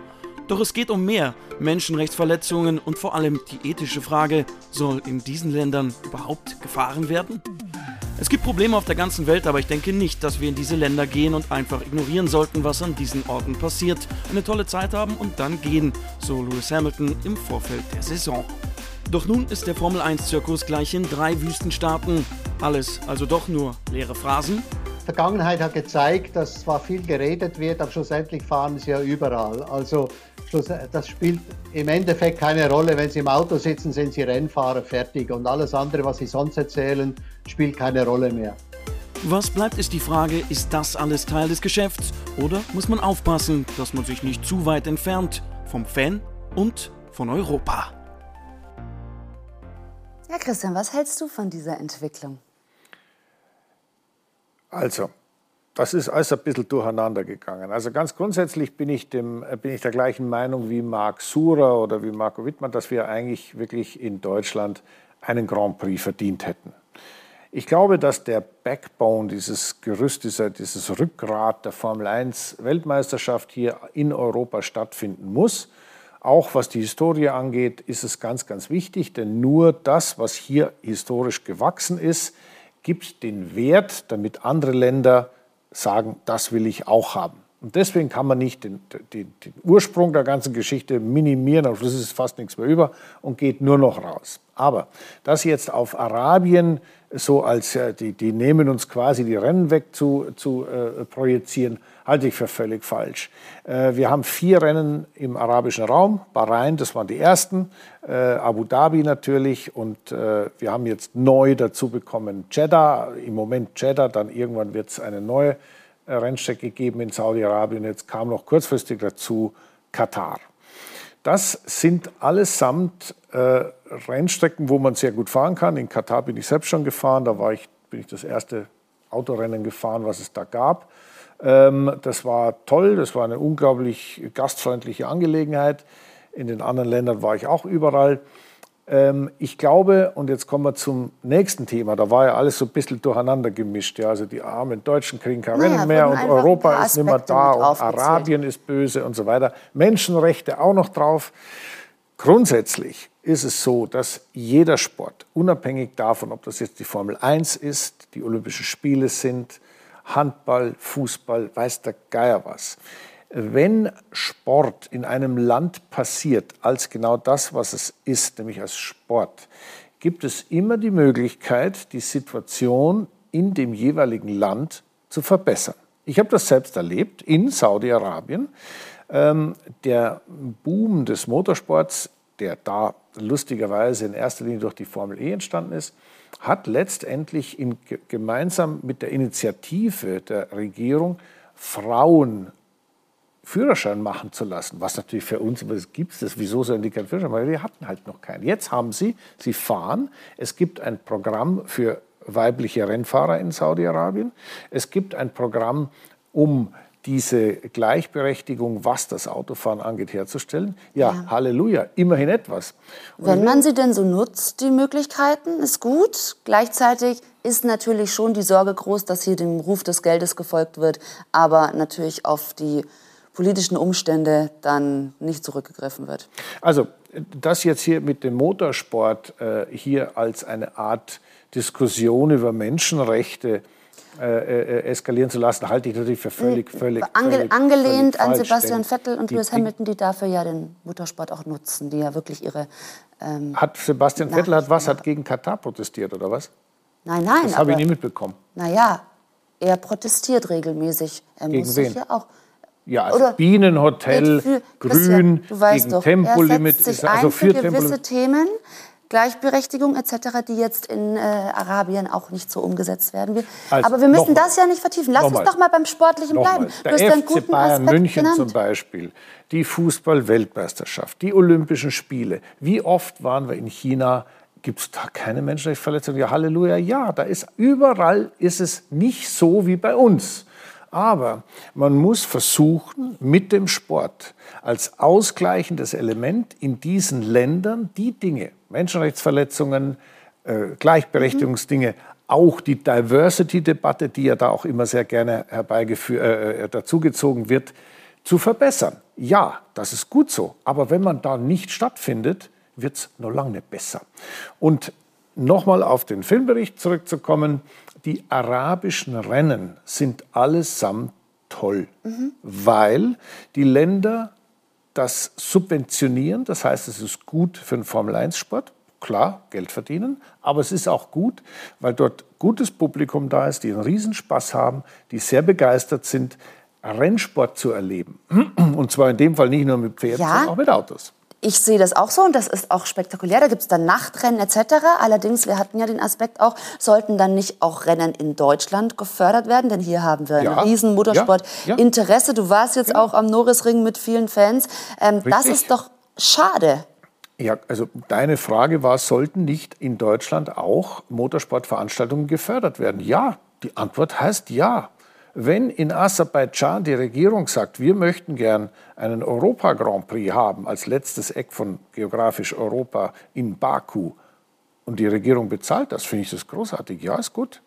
Doch es geht um mehr. Menschenrechtsverletzungen und vor allem die ethische Frage, soll in diesen Ländern überhaupt gefahren werden? Es gibt Probleme auf der ganzen Welt, aber ich denke nicht, dass wir in diese Länder gehen und einfach ignorieren sollten, was an diesen Orten passiert. Eine tolle Zeit haben und dann gehen, so Lewis Hamilton im Vorfeld der Saison. Doch nun ist der Formel 1-Zirkus gleich in drei Wüstenstaaten. Alles also doch nur leere Phrasen.
Vergangenheit hat gezeigt, dass zwar viel geredet wird, aber schlussendlich fahren sie ja überall. Also das spielt im Endeffekt keine Rolle. Wenn Sie im Auto sitzen, sind Sie Rennfahrer fertig. Und alles andere, was Sie sonst erzählen, spielt keine Rolle mehr.
Was bleibt, ist die Frage, ist das alles Teil des Geschäfts? Oder muss man aufpassen, dass man sich nicht zu weit entfernt vom Fan und von Europa?
Ja, Christian, was hältst du von dieser Entwicklung?
Also, das ist alles ein bisschen durcheinander gegangen. Also ganz grundsätzlich bin ich, dem, bin ich der gleichen Meinung wie Marc Surer oder wie Marco Wittmann, dass wir eigentlich wirklich in Deutschland einen Grand Prix verdient hätten. Ich glaube, dass der Backbone, dieses Gerüst, dieser, dieses Rückgrat der Formel 1 Weltmeisterschaft hier in Europa stattfinden muss. Auch was die Historie angeht, ist es ganz, ganz wichtig, denn nur das, was hier historisch gewachsen ist, gibt den Wert, damit andere Länder sagen, das will ich auch haben. Und deswegen kann man nicht den, den, den Ursprung der ganzen Geschichte minimieren, auf das ist fast nichts mehr über und geht nur noch raus. Aber das jetzt auf Arabien so als, äh, die, die nehmen uns quasi die Rennen weg zu, zu äh, projizieren, halte ich für völlig falsch. Äh, wir haben vier Rennen im arabischen Raum, Bahrain, das waren die ersten, äh, Abu Dhabi natürlich und äh, wir haben jetzt neu dazu bekommen Jeddah, im Moment Jeddah, dann irgendwann wird es eine neue Rennstrecke geben in Saudi-Arabien, jetzt kam noch kurzfristig dazu Katar. Das sind allesamt Rennstrecken, wo man sehr gut fahren kann. In Katar bin ich selbst schon gefahren. Da war ich, bin ich das erste Autorennen gefahren, was es da gab. Ähm, das war toll. Das war eine unglaublich gastfreundliche Angelegenheit. In den anderen Ländern war ich auch überall. Ähm, ich glaube, und jetzt kommen wir zum nächsten Thema, da war ja alles so ein bisschen durcheinander gemischt. Ja. Also die armen Deutschen kriegen kein naja, mehr und Europa ist nicht mehr da und Arabien ist böse und so weiter. Menschenrechte auch noch drauf. Grundsätzlich ist es so, dass jeder Sport, unabhängig davon, ob das jetzt die Formel 1 ist, die Olympischen Spiele sind, Handball, Fußball, weiß der Geier was, wenn Sport in einem Land passiert als genau das, was es ist, nämlich als Sport, gibt es immer die Möglichkeit, die Situation in dem jeweiligen Land zu verbessern. Ich habe das selbst erlebt in Saudi-Arabien. Ähm, der Boom des Motorsports, der da lustigerweise in erster Linie durch die Formel E entstanden ist, hat letztendlich in, gemeinsam mit der Initiative der Regierung Frauen Führerschein machen zu lassen, was natürlich für uns, was gibt es das, wieso sollen die keinen Führerschein machen? Wir hatten halt noch keinen. Jetzt haben sie, sie fahren, es gibt ein Programm für weibliche Rennfahrer in Saudi-Arabien, es gibt ein Programm, um diese Gleichberechtigung, was das Autofahren angeht, herzustellen. Ja, ja. Halleluja, immerhin etwas.
Und Wenn man sie denn so nutzt, die Möglichkeiten, ist gut. Gleichzeitig ist natürlich schon die Sorge groß, dass hier dem Ruf des Geldes gefolgt wird, aber natürlich auf die politischen Umstände dann nicht zurückgegriffen wird.
Also das jetzt hier mit dem Motorsport äh, hier als eine Art Diskussion über Menschenrechte äh, äh, eskalieren zu lassen, halte ich natürlich für völlig, völlig,
Ange
völlig
Angelehnt
völlig
an Sebastian Vettel und Lewis Hamilton, die dafür ja den Motorsport auch nutzen, die ja wirklich ihre...
Ähm, hat Sebastian Vettel hat was, hat gegen Katar protestiert oder was?
Nein, nein.
Das habe ich nie mitbekommen.
Naja, er protestiert regelmäßig. Er
gegen
muss
wen?
sich ja auch
ja, also Oder Bienenhotel, für, Grün,
weißt
gegen
doch,
Tempolimit.
Er setzt sich also für gewisse Tempolimit. Themen, Gleichberechtigung etc., die jetzt in äh, Arabien auch nicht so umgesetzt werden. Also, Aber wir müssen das ja nicht vertiefen. Lass uns doch mal beim Sportlichen bleiben.
Der du FC Bayern Aspekt München genannt. zum Beispiel, die Fußball-Weltmeisterschaft, die Olympischen Spiele. Wie oft waren wir in China? Gibt es da keine Menschenrechtsverletzungen? Ja, Halleluja, ja. Da ist überall ist es nicht so wie bei uns. Aber man muss versuchen, mit dem Sport als ausgleichendes Element in diesen Ländern die Dinge, Menschenrechtsverletzungen, äh, Gleichberechtigungsdinge, auch die Diversity-Debatte, die ja da auch immer sehr gerne herbeigeführt, äh, äh, dazugezogen wird, zu verbessern. Ja, das ist gut so. Aber wenn man da nicht stattfindet, wird es noch lange besser. Und nochmal auf den Filmbericht zurückzukommen die arabischen Rennen sind allesamt toll, mhm. weil die Länder das subventionieren. Das heißt, es ist gut für den Formel-1-Sport. Klar, Geld verdienen, aber es ist auch gut, weil dort gutes Publikum da ist, die einen Riesenspaß haben, die sehr begeistert sind, Rennsport zu erleben. Und zwar in dem Fall nicht nur mit Pferden, ja. sondern auch mit Autos.
Ich sehe das auch so und das ist auch spektakulär. Da gibt es dann Nachtrennen etc. Allerdings, wir hatten ja den Aspekt auch, sollten dann nicht auch Rennen in Deutschland gefördert werden? Denn hier haben wir ja. ein riesen Motorsport-Interesse. Du warst jetzt ja. auch am Norrisring mit vielen Fans. Ähm, das ist doch schade.
Ja, also deine Frage war, sollten nicht in Deutschland auch Motorsportveranstaltungen gefördert werden? Ja, die Antwort heißt ja. Wenn in Aserbaidschan die Regierung sagt, wir möchten gern einen Europa Grand Prix haben, als letztes Eck von geografisch Europa in Baku, und die Regierung bezahlt das, finde ich das großartig. Ja, ist gut.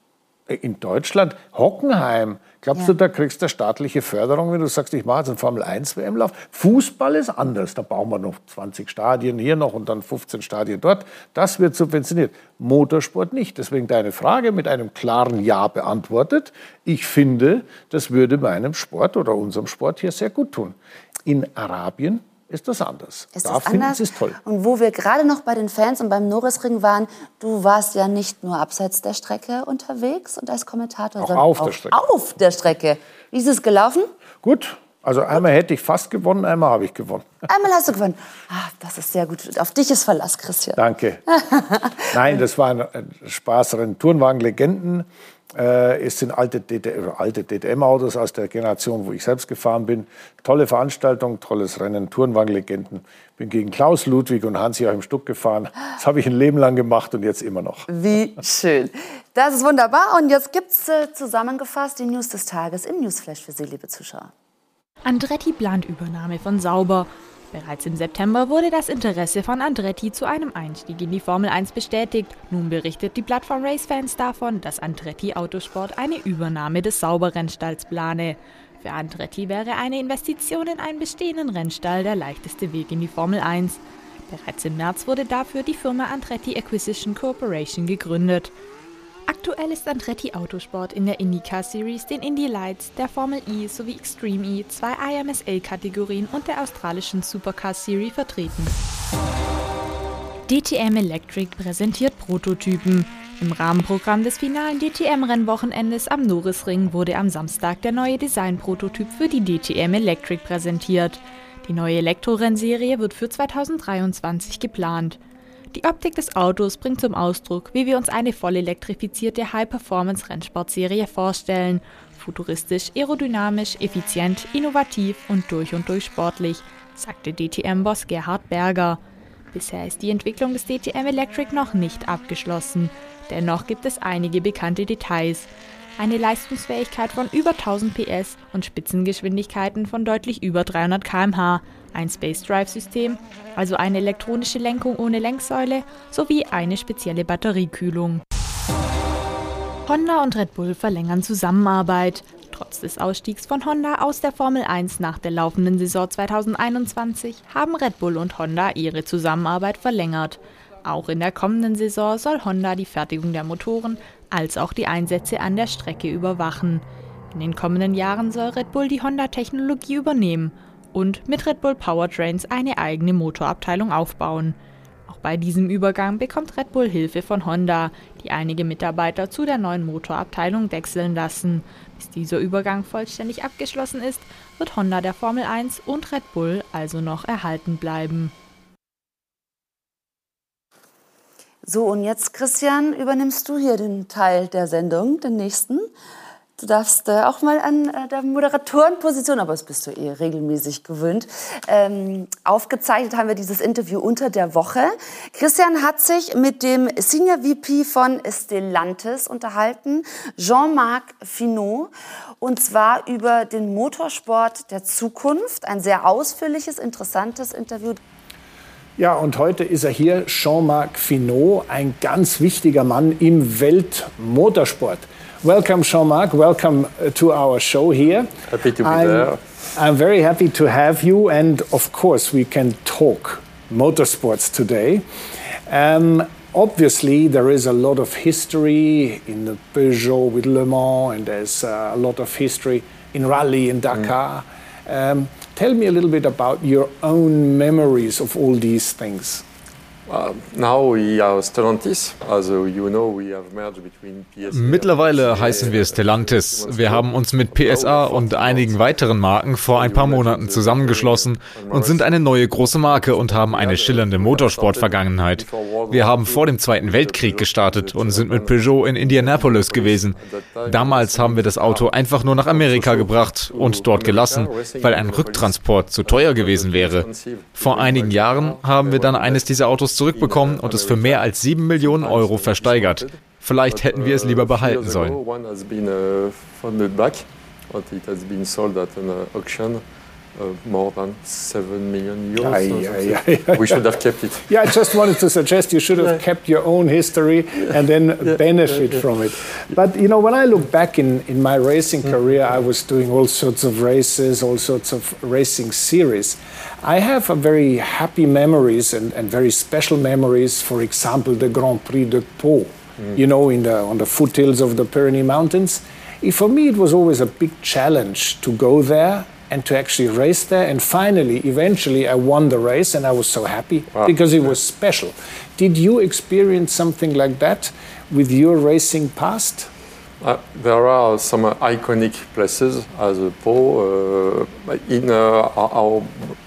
In Deutschland, Hockenheim, glaubst ja. du, da kriegst du staatliche Förderung, wenn du sagst, ich mache jetzt einen Formel-1-WM-Lauf? Fußball ist anders. Da bauen wir noch 20 Stadien hier noch und dann 15 Stadien dort. Das wird subventioniert. Motorsport nicht. Deswegen deine Frage mit einem klaren Ja beantwortet. Ich finde, das würde meinem Sport oder unserem Sport hier sehr gut tun. In Arabien ist das anders.
Ist da finden sie es toll. Und wo wir gerade noch bei den Fans und beim Norrisring waren, du warst ja nicht nur abseits der Strecke unterwegs und als Kommentator,
auch sondern auf
auch
der Strecke.
auf der Strecke. Wie ist es gelaufen?
Gut. Also einmal hätte ich fast gewonnen, einmal habe ich gewonnen.
Einmal hast du gewonnen. Ah, das ist sehr gut. Auf dich ist Verlass, Christian.
Danke. Nein, das war ein Spaßrennen. Turnwagen-Legenden. Äh, es sind alte, alte DTM-Autos aus der Generation, wo ich selbst gefahren bin. Tolle Veranstaltung, tolles Rennen, Tourenwagenlegenden. Bin gegen Klaus Ludwig und Hans-Joachim Stuck gefahren. Das habe ich ein Leben lang gemacht und jetzt immer noch.
Wie schön. Das ist wunderbar. Und jetzt gibt es äh, zusammengefasst die News des Tages im Newsflash für Sie, liebe Zuschauer.
Andretti plant Übernahme von Sauber. Bereits im September wurde das Interesse von Andretti zu einem Einstieg in die Formel 1 bestätigt. Nun berichtet die Plattform Racefans davon, dass Andretti Autosport eine Übernahme des Sauberrennstalls plane. Für Andretti wäre eine Investition in einen bestehenden Rennstall der leichteste Weg in die Formel 1. Bereits im März wurde dafür die Firma Andretti Acquisition Corporation gegründet. Aktuell ist Andretti Autosport in der IndyCar Series, den Indy Lights, der Formel E sowie Extreme E, zwei IMSA-Kategorien und der australischen Supercar Series vertreten. DTM Electric präsentiert Prototypen. Im Rahmenprogramm des finalen DTM-Rennwochenendes am Norrisring wurde am Samstag der neue Designprototyp für die DTM Electric präsentiert. Die neue Elektrorennserie wird für 2023 geplant. Die Optik des Autos bringt zum Ausdruck, wie wir uns eine voll elektrifizierte High-Performance-Rennsportserie vorstellen. Futuristisch, aerodynamisch, effizient, innovativ und durch und durch sportlich, sagte DTM-Boss Gerhard Berger. Bisher ist die Entwicklung des DTM Electric noch nicht abgeschlossen. Dennoch gibt es einige bekannte Details. Eine Leistungsfähigkeit von über 1000 PS und Spitzengeschwindigkeiten von deutlich über 300 km/h ein Space Drive System, also eine elektronische Lenkung ohne Lenksäule, sowie eine spezielle Batteriekühlung. Honda und Red Bull verlängern Zusammenarbeit. Trotz des Ausstiegs von Honda aus der Formel 1 nach der laufenden Saison 2021 haben Red Bull und Honda ihre Zusammenarbeit verlängert. Auch in der kommenden Saison soll Honda die Fertigung der Motoren als auch die Einsätze an der Strecke überwachen. In den kommenden Jahren soll Red Bull die Honda-Technologie übernehmen und mit Red Bull Powertrains eine eigene Motorabteilung aufbauen. Auch bei diesem Übergang bekommt Red Bull Hilfe von Honda, die einige Mitarbeiter zu der neuen Motorabteilung wechseln lassen. Bis dieser Übergang vollständig abgeschlossen ist, wird Honda der Formel 1 und Red Bull also noch erhalten bleiben.
So, und jetzt, Christian, übernimmst du hier den Teil der Sendung, den nächsten. Du darfst äh, auch mal an äh, der Moderatorenposition, aber das bist du eh regelmäßig gewöhnt, ähm, aufgezeichnet haben wir dieses Interview unter der Woche. Christian hat sich mit dem Senior VP von Stellantis unterhalten, Jean-Marc Finot, und zwar über den Motorsport der Zukunft. Ein sehr ausführliches, interessantes Interview.
Ja, und heute ist er hier, Jean-Marc Finot, ein ganz wichtiger Mann im Weltmotorsport. Welcome, Jean-Marc. Welcome uh, to our show here.
Happy to be
I'm,
there.
I'm very happy to have you, and of course, we can talk motorsports today. Um, obviously, there is a lot of history in the Peugeot with Le Mans, and there's uh, a lot of history in rally in Dakar. Mm. Um, tell me a little bit about your own memories of all these things.
Mittlerweile heißen wir Stellantis. Wir haben uns mit PSA und einigen weiteren Marken vor ein paar Monaten zusammengeschlossen und sind eine neue große Marke und haben eine schillernde Motorsport-Vergangenheit. Wir haben vor dem Zweiten Weltkrieg gestartet und sind mit Peugeot in Indianapolis gewesen. Damals haben wir das Auto einfach nur nach Amerika gebracht und dort gelassen, weil ein Rücktransport zu teuer gewesen wäre. Vor einigen Jahren haben wir dann eines dieser Autos zurückbekommen und es für mehr als 7 Millionen Euro versteigert. Vielleicht hätten wir es lieber behalten sollen.
Uh, more than 7 million euros.
Aye, aye, aye,
we should have kept it.
Yeah, I just wanted to suggest you should have kept your own history and then benefit from it. But you know, when I look back in, in my racing career, I was doing all sorts of races, all sorts of racing series. I have a very happy memories and, and very special memories. For example, the Grand Prix de Pau, you know, in the, on the foothills of the Pyrenees Mountains. For me, it was always a big challenge to go there and to actually race there. And finally, eventually, I won the race and I was so happy
Wow.
because it was special. Did you experience something like that with your racing past?
Uh, there are some uh, iconic places as a Pau. Uh, in uh, our,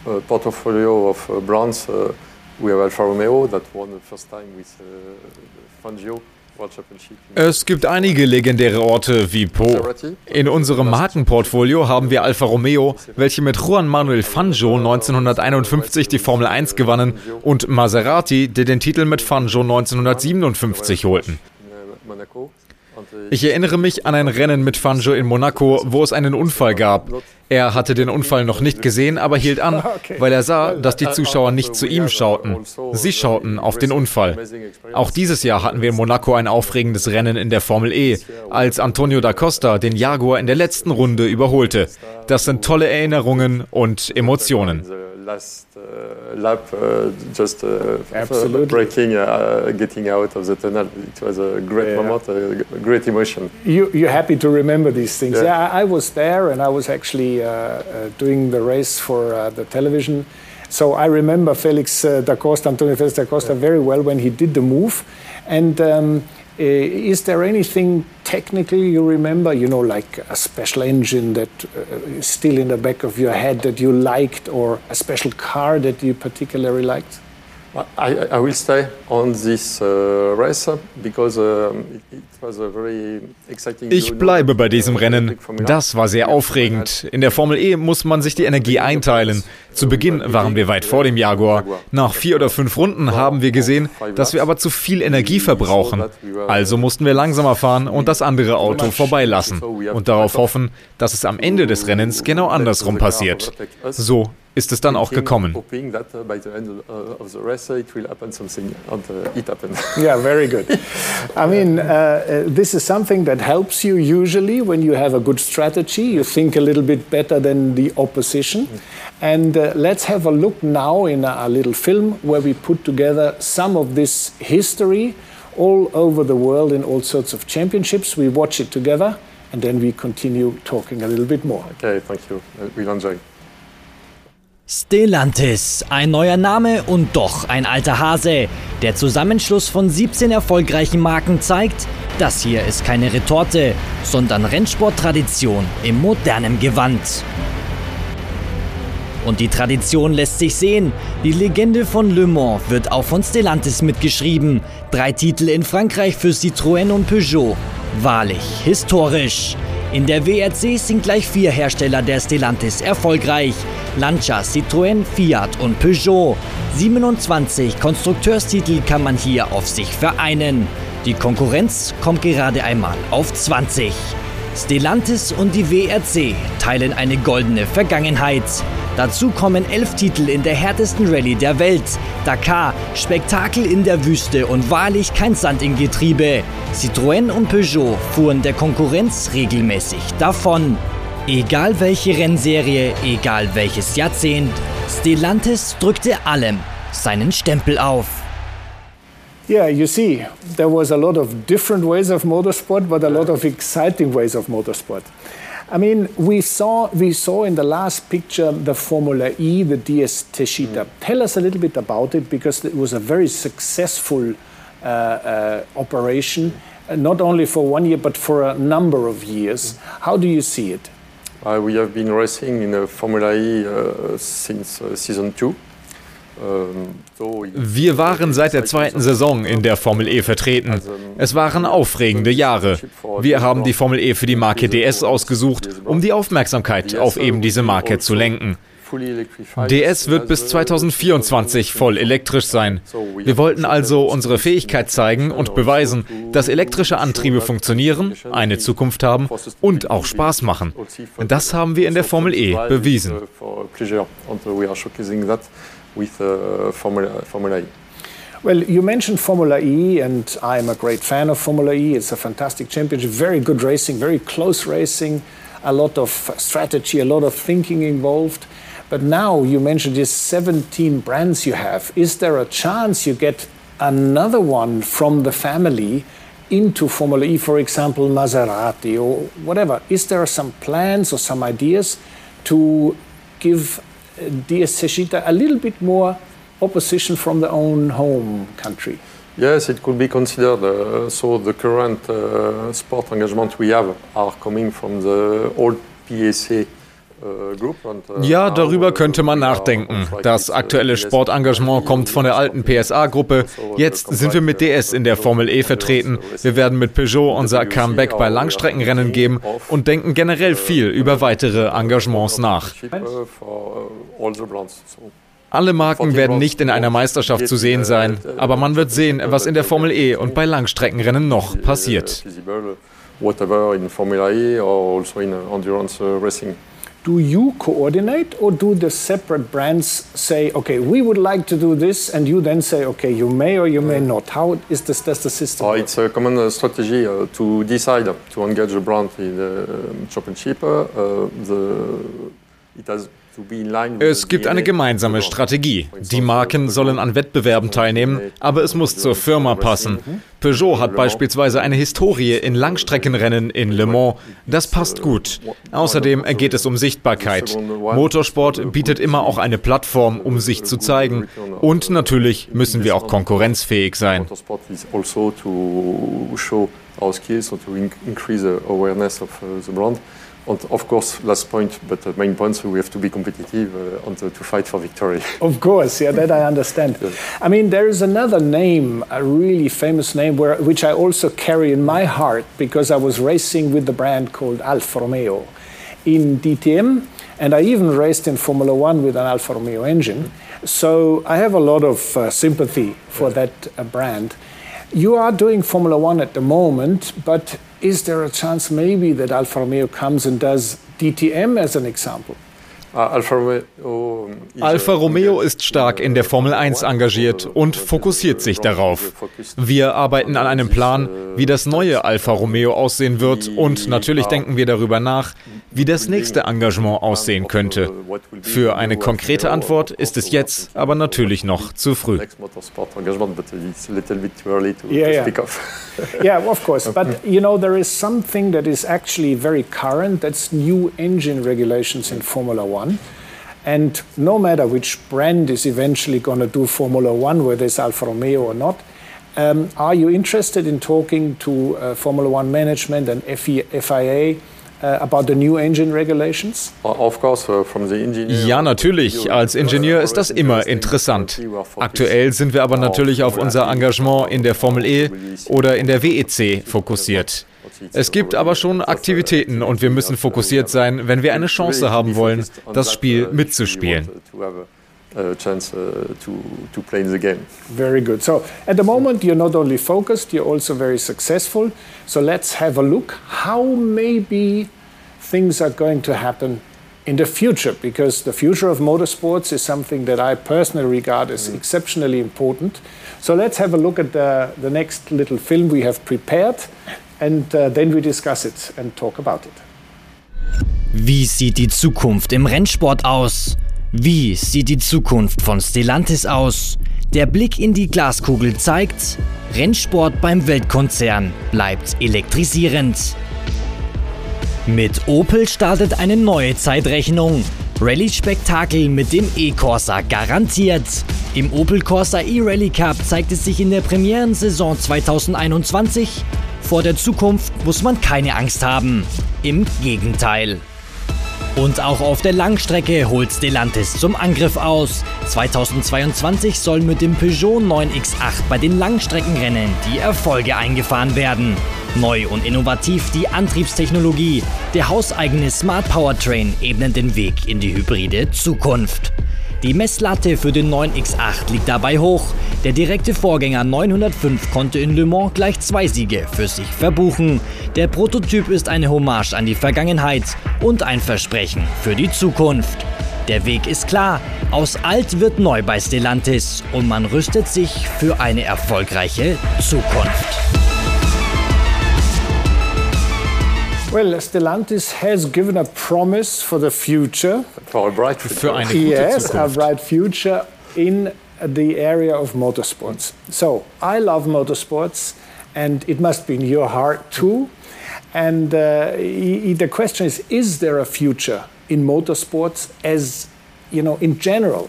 uh, portfolio of uh, brands, uh, we have Alfa Romeo that won the first time with uh, Fangio.
Es gibt einige legendäre Orte wie Po. In unserem Markenportfolio haben wir Alfa Romeo, welche mit Juan Manuel Fangio 1951 die Formel 1 gewannen, und Maserati, die den Titel mit Fangio 1957 holten. Ich erinnere mich an ein Rennen mit Fangio in Monaco, wo es einen Unfall gab. Er hatte den Unfall noch nicht gesehen, aber hielt an, weil er sah, dass die Zuschauer nicht zu ihm schauten. Sie schauten auf den Unfall. Auch dieses Jahr hatten wir in Monaco ein aufregendes Rennen in der Formel E, als Antonio da Costa den Jaguar in der letzten Runde überholte. Das sind tolle Erinnerungen und Emotionen.
Last uh, lap, uh, just uh, breaking, uh, getting out of the tunnel. It was a great
Yeah.
moment, a great emotion.
You, you're happy to remember these things.
Yeah.
Yeah, I, I was there and I was actually doing the race for uh, the television. So I remember Felix uh, da Costa, Antonio Felix da Costa, very well when he did the move. And um, is there anything technically you remember, you know, like a special engine that uh, is still in the back of your head that you liked, or a special car that you particularly liked?
I, I will stay on this uh, race because um, it, it was a very exciting.
Ich bleibe bei diesem Rennen. Das war sehr aufregend. In der Formel E muss man sich die Energie einteilen. Zu Beginn waren wir weit vor dem Jaguar. Nach vier oder fünf Runden haben wir gesehen, dass wir aber zu viel Energie verbrauchen. Also mussten wir langsamer fahren und das andere Auto vorbeilassen und darauf hoffen, dass es am Ende des Rennens genau andersrum passiert. So ist es dann auch gekommen.
Yeah, very good. I mean, uh, uh, this is something that helps you usually when you have a good strategy. You think a little bit better than the opposition. And uh, let's have a look now in a, a little film where we put together some of this history all over the world in all sorts of championships. We watch it together and then we continue talking a little bit more.
Okay, thank you. Uh, We'll enjoy.
Stellantis, ein neuer Name und doch ein alter Hase. Der Zusammenschluss von 17 erfolgreichen Marken zeigt, das hier ist keine Retorte, sondern Rennsporttradition im modernen Gewand. Und die Tradition lässt sich sehen. Die Legende von Le Mans wird auch von Stellantis mitgeschrieben. Drei Titel in Frankreich für Citroën und Peugeot. Wahrlich historisch. In der WRC sind gleich vier Hersteller der Stellantis erfolgreich. Lancia, Citroën, Fiat und Peugeot. 27 Konstrukteurstitel kann man hier auf sich vereinen. Die Konkurrenz kommt gerade einmal auf 20. Stellantis und die WRC teilen eine goldene Vergangenheit. Dazu kommen elf Titel in der härtesten Rallye der Welt. Dakar, Spektakel in der Wüste und wahrlich kein Sand im Getriebe. Citroën und Peugeot fuhren der Konkurrenz regelmäßig davon. Egal welche Rennserie, egal welches Jahrzehnt, Stellantis drückte allem seinen Stempel auf.
Yeah, you see, there was a lot of different ways of motorsport, but a lot of exciting ways of motorsport. I mean, we saw we saw in the last picture the Formula E, the DS Teschita. Tell us a little bit about it because it was a very successful uh, uh, operation, uh, not only for one year but for a number of years. How do you see it?
Uh, we have been racing in uh, Formula E uh, since uh, season two.
Wir waren seit der zweiten Saison in der Formel E vertreten. Es waren aufregende Jahre. Wir haben die Formel E für die Marke DS ausgesucht, um die Aufmerksamkeit auf eben diese Marke zu lenken. DS wird bis 2024 voll elektrisch sein. Wir wollten also unsere Fähigkeit zeigen und beweisen, dass elektrische Antriebe funktionieren, eine Zukunft haben und auch Spaß machen. Das haben wir in der Formel E bewiesen.
Well, you mentioned Formula E, and I'm a great fan of Formula E. It's a fantastic championship, very good racing, very close racing, a lot of strategy, a lot of thinking involved. But now you mentioned these 17 brands you have. Is there a chance you get another one from the family into Formula E, for example, Maserati or whatever? Is there some plans or some ideas to give DS Seshita a little bit more opposition from their own home country?
Yes, it could be considered. Uh, so the current uh, sport engagement we have are coming from the old PSA
Ja, darüber könnte man nachdenken. Das aktuelle Sportengagement kommt von der alten PSA-Gruppe. Jetzt sind wir mit DS in der Formel E vertreten. Wir werden mit Peugeot unser Comeback bei Langstreckenrennen geben und denken generell viel über weitere Engagements nach. Alle Marken werden nicht in einer Meisterschaft zu sehen sein, aber man wird sehen, was in der Formel E und bei Langstreckenrennen noch passiert.
Whatever in Formula E or also in endurance racing.
Do you coordinate or do the separate brands say okay we would like to do this and you then say okay you may or you may not. How is this does the system
uh, it's a common strategy uh, to decide to engage a brand in the championship uh, the it has
Es gibt eine gemeinsame Strategie. Die Marken sollen an Wettbewerben teilnehmen, aber es muss zur Firma passen. Peugeot hat beispielsweise eine Historie in Langstreckenrennen in Le Mans. Das passt gut. Außerdem geht es um Sichtbarkeit. Motorsport bietet immer auch eine Plattform, um sich zu zeigen. Und natürlich müssen wir auch konkurrenzfähig sein.
To increase awareness of uh, the brand. And of course, last point, but the main point, so we have to be competitive uh, and to, to fight for victory.
Of course, yeah, that I understand. yeah. I mean, there is another name, a really famous name, where, which I also carry in my heart because I was racing with the brand called Alfa Romeo in DTM, and I even raced in Formula One with an Alfa Romeo engine. So I have a lot of uh, sympathy for that uh, brand. You are doing Formula One at the moment, but is there a chance maybe that Alfa Romeo comes and does DTM as an example?
Alfa Romeo ist stark in der Formel 1 engagiert und fokussiert sich darauf. Wir arbeiten an einem Plan, wie das neue Alfa Romeo aussehen wird und natürlich denken wir darüber nach, wie das nächste Engagement aussehen könnte. Für eine konkrete Antwort ist es jetzt aber natürlich noch zu früh.
Yeah, yeah. yeah, of course. But you know, there is something that is actually very current. That's new engine regulations in Formula One. And no matter which brand is eventually going to do Formula One, whether it's Alfa Romeo or not, um, are you interested in talking to uh, Formula One management and FIA? Uh, about the new engine regulations?
Of course, uh, from the engineer.
Ja, natürlich. Als Ingenieur ist das immer interessant. Aktuell sind wir aber natürlich auf unser Engagement in der Formel E oder in der WEC fokussiert. Es gibt aber schon Aktivitäten und wir müssen fokussiert sein, wenn wir eine Chance haben wollen, das Spiel mitzuspielen.
Uh, chance uh, to, to play in the game.
Very good. So at the moment, you're not only focused, you're also very successful. So let's have a look how maybe things are going to happen in the future, because the future of motorsports is something that I personally regard as mm. exceptionally important. So let's have a look at the, the next little film we have prepared, and uh, then we discuss it and talk about it.
Wie sieht die Zukunft im Rennsport aus? Wie sieht die Zukunft von Stellantis aus? Der Blick in die Glaskugel zeigt, Rennsport beim Weltkonzern bleibt elektrisierend. Mit Opel startet eine neue Zeitrechnung. Rallye-Spektakel mit dem E-Corsa garantiert. Im Opel Corsa E-Rally Cup zeigt es sich in der Premierensaison 2021. Vor der Zukunft muss man keine Angst haben. Im Gegenteil. Und auch auf der Langstrecke holt Stellantis zum Angriff aus. 2022 sollen mit dem Peugeot 9X8 bei den Langstreckenrennen die Erfolge eingefahren werden. Neu und innovativ die Antriebstechnologie. Der hauseigene Smart Powertrain ebnet den Weg in die hybride Zukunft. Die Messlatte für den 9X8 liegt dabei hoch. Der direkte Vorgänger 905 konnte in Le Mans gleich zwei Siege für sich verbuchen. Der Prototyp ist eine Hommage an die Vergangenheit und ein Versprechen für die Zukunft. Der Weg ist klar, aus alt wird neu bei Stellantis und man rüstet sich für eine erfolgreiche Zukunft.
Well, Stellantis has given a promise for the future.
For a bright
Für eine gute
yes, a bright future in the area of motorsports. So, I love motorsports, and it must be in your heart too. And uh, i- i- the question is: Is there a future in motorsports, as you know, in general?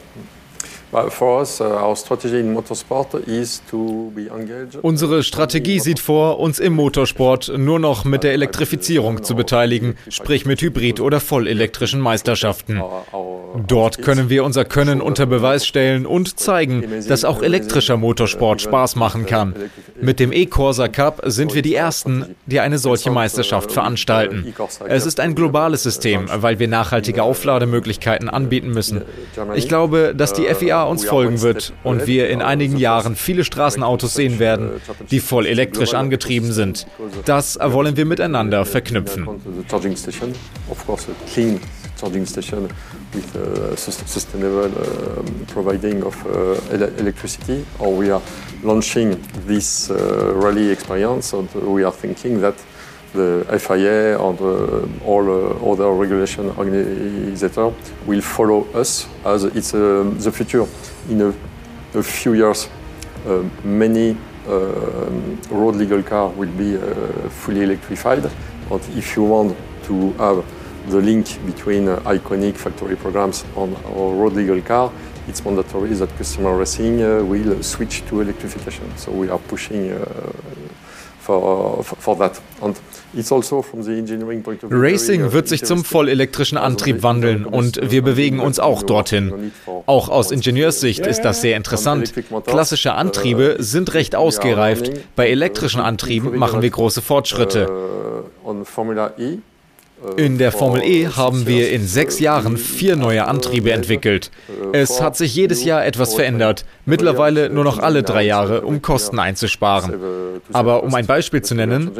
Unsere Strategie sieht vor, uns im Motorsport nur noch mit der Elektrifizierung zu beteiligen, sprich mit Hybrid- oder vollelektrischen Meisterschaften. Dort können wir unser Können unter Beweis stellen und zeigen, dass auch elektrischer Motorsport Spaß machen kann. Mit dem E-Corsa Cup sind wir die Ersten, die eine solche Meisterschaft veranstalten. Es ist ein globales System, weil wir nachhaltige Auflademöglichkeiten anbieten müssen. Ich glaube, dass die FIA uns folgen wird und wir in einigen Jahren viele Straßenautos sehen werden, die voll elektrisch angetrieben sind. Das wollen wir miteinander verknüpfen.
Charging station, with uh, sus- sustainable um, providing of uh, ele- electricity. Or we are launching this uh, rally experience, and we are thinking that the FIA and uh, all uh, other regulation organizers will follow us as it's um, the future. In a, a few years, uh, many um, road legal cars will be uh, fully electrified. And if you want to have the link between uh, iconic factory programs and our road legal car, it's mandatory that customer racing uh, will switch to electrification. So we are pushing uh, for, for, that. And also
Racing
uh,
wird sich zum vollelektrischen Antrieb wandeln und wir bewegen uns auch dorthin. Auch aus Ingenieurssicht ist das sehr interessant. Klassische Antriebe sind recht ausgereift. Bei elektrischen Antrieben machen wir große Fortschritte. In der Formel E haben wir in sechs Jahren vier neue Antriebe entwickelt. Es hat sich jedes Jahr etwas verändert. Mittlerweile nur noch alle drei Jahre, um Kosten einzusparen. Aber um ein Beispiel zu nennen,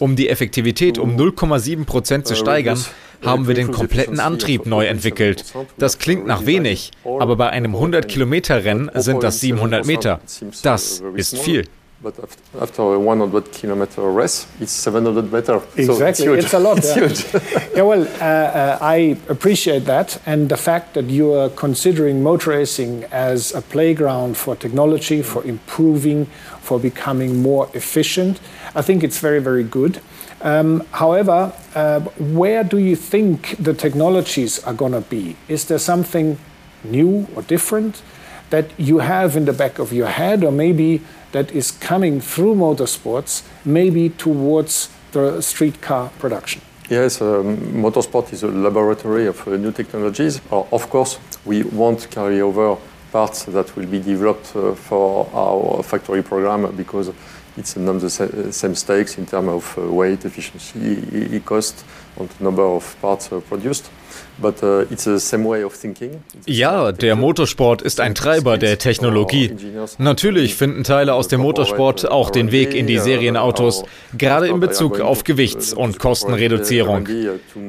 um die Effektivität um 0,7 Prozent zu steigern, haben wir den kompletten Antrieb neu entwickelt. Das klingt nach wenig, aber bei einem 100-Kilometer-Rennen sind das 700 Meter. Das ist viel.
But af- after a 100 kilometer race, it's 700 meter.
Exactly,
so
it's,
it's,
a lot.
it's
yeah.
huge.
yeah, well, uh, uh, I appreciate that, and the fact that you are considering motor racing as a playground for technology, for improving, for becoming more efficient. I think it's very, very good. Um, however, uh, where do you think the technologies are going to be? Is there something new or different that you have in the back of your head, or maybe that is coming through motorsports, maybe towards the street car production?
Yes, um, motorsport is a laboratory of uh, new technologies. Uh, of course, we won't carry over parts that will be developed uh, for our factory program because it's not the same stakes in terms of uh, weight, efficiency, cost, and number of parts uh, produced. But uh, it's the same way of thinking.
Ja, der Motorsport ist ein Treiber der Technologie. Natürlich finden Teile aus dem Motorsport auch den Weg in die Serienautos, gerade in Bezug auf Gewichts- und Kostenreduzierung.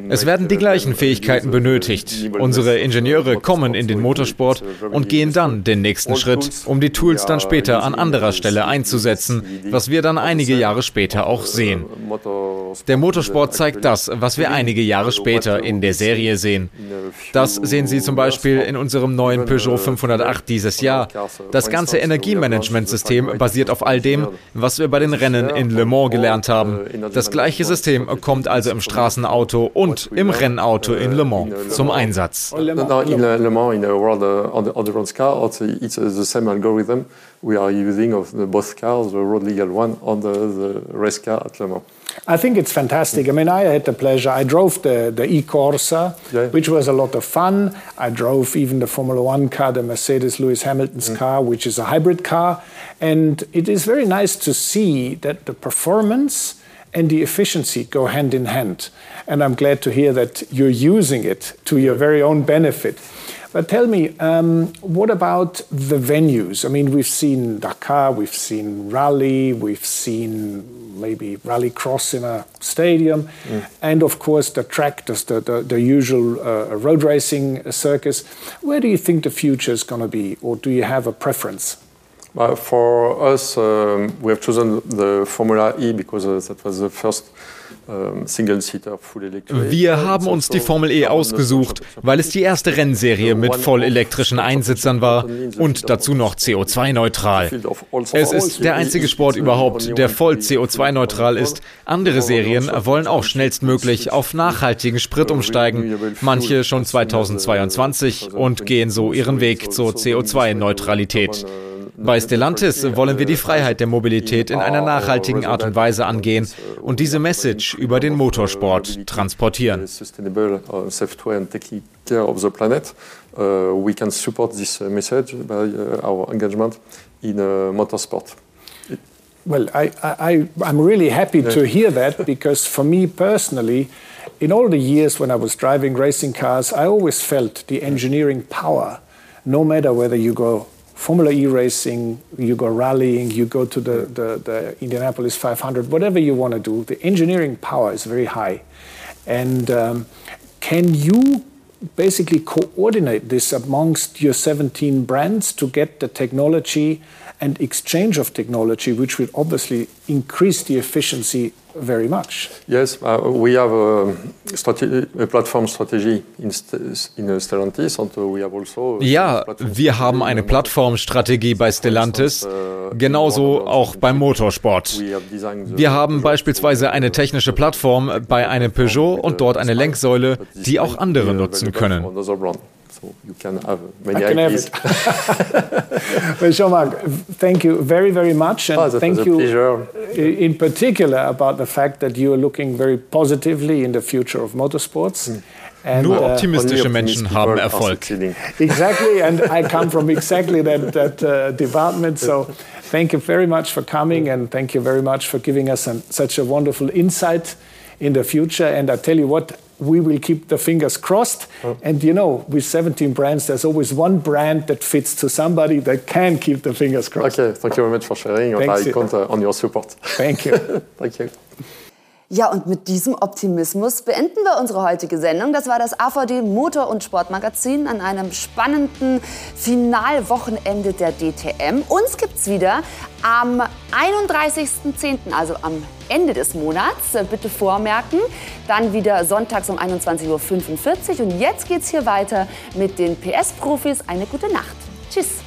Es werden die gleichen Fähigkeiten benötigt. Unsere Ingenieure kommen in den Motorsport und gehen dann den nächsten Schritt, um die Tools dann später an anderer Stelle einzusetzen, was wir dann einige Jahre später auch sehen. Der Motorsport zeigt das, was wir einige Jahre später in der Serie sehen. Das sehen Sie zum Beispiel in unserem neuen Peugeot 508 dieses Jahr. Das ganze Energiemanagementsystem basiert auf all dem, was wir bei den Rennen in Le Mans gelernt haben. Das gleiche System kommt also im Straßenauto und im Rennauto in Le Mans zum Einsatz.
No, no, in uh, Le Mans, in a World End- Endurance car, it's, the same algorithm we are using of the both cars, the road legal one and the, the race car at Le Mans.
I think it's fantastic. I mean, I had the pleasure. I drove the, the e Corsa, which was a lot of fun. I drove even the Formula One car, the Mercedes Lewis Hamilton's mm. car, which is a hybrid car. And it is very nice to see that the performance and the efficiency go hand in hand. And I'm glad to hear that you're using it to your very own benefit. But tell me, um, what about the venues? I mean, we've seen Dakar, we've seen rally, we've seen maybe rallycross in a stadium, mm. and of course the track, the, the, the usual uh, road racing circus. Where do you think the future is going to be, or do you have a preference?
Uh, for us, um, we have chosen the Formula E because uh, that was the first
Wir haben uns die Formel E ausgesucht, weil es die erste Rennserie mit vollelektrischen Einsitzern war und dazu noch CO2-neutral. Es ist der einzige Sport überhaupt, der voll CO2-neutral ist. Andere Serien wollen auch schnellstmöglich auf nachhaltigen Sprit umsteigen, manche schon 2022 und gehen so ihren Weg zur CO2-Neutralität. Bei Stellantis wollen wir die Freiheit der Mobilität in einer nachhaltigen Art und Weise angehen und diese Message über den Motorsport transportieren.
Uh, we can support this uh, message by uh, our engagement in motorsport.
Well, I, I, I'm really happy to hear that because for me personally, in all the years when I was driving racing cars, I always felt the engineering power, no matter whether you go Formula E racing, you go rallying, you go to the, the, the Indianapolis 500, whatever you want to do, the engineering power is very high. And um, can you basically coordinate this amongst your 17 brands to get the technology and exchange of technology, which will obviously increase the efficiency very much.
Yes, uh, we have a, a, platform strategy in, in Stellantis and we have also
Ja, wir haben eine Plattformstrategie bei Stellantis, uh, genauso auch beim Motorsport. Wir haben beispielsweise eine technische Plattform bei einem Peugeot und dort eine Lenksäule, die auch andere nutzen können.
So you can have many I can IPs.
Have well, Jean-Marc, thank you very, very much.
And oh,
thank you
pleasure.
in particular about the fact that you are looking very positively in the future of motorsports. Mm.
And, Nur uh, optimistische Menschen haben Erfolg.
Exactly, and I come from exactly that, that uh, department. So thank you very much for coming and thank you very much for giving us an, such a wonderful insight in the future. And I tell you what, we will keep the fingers crossed. And you know, with 17 brands, there's always one brand that fits to somebody that can keep the fingers crossed.
Okay, thank you very much for sharing. And I count uh, on your support.
Thank you.
thank you.
Ja, und mit diesem Optimismus beenden wir unsere heutige Sendung. Das war das AVD Motor- und Sportmagazin an einem spannenden Finalwochenende der DTM. Uns gibt's wieder am 31.10., also am Ende des Monats. Bitte vormerken. Dann wieder sonntags um 21.45 Uhr. Und jetzt geht's hier weiter mit den PS-Profis. Eine gute Nacht. Tschüss.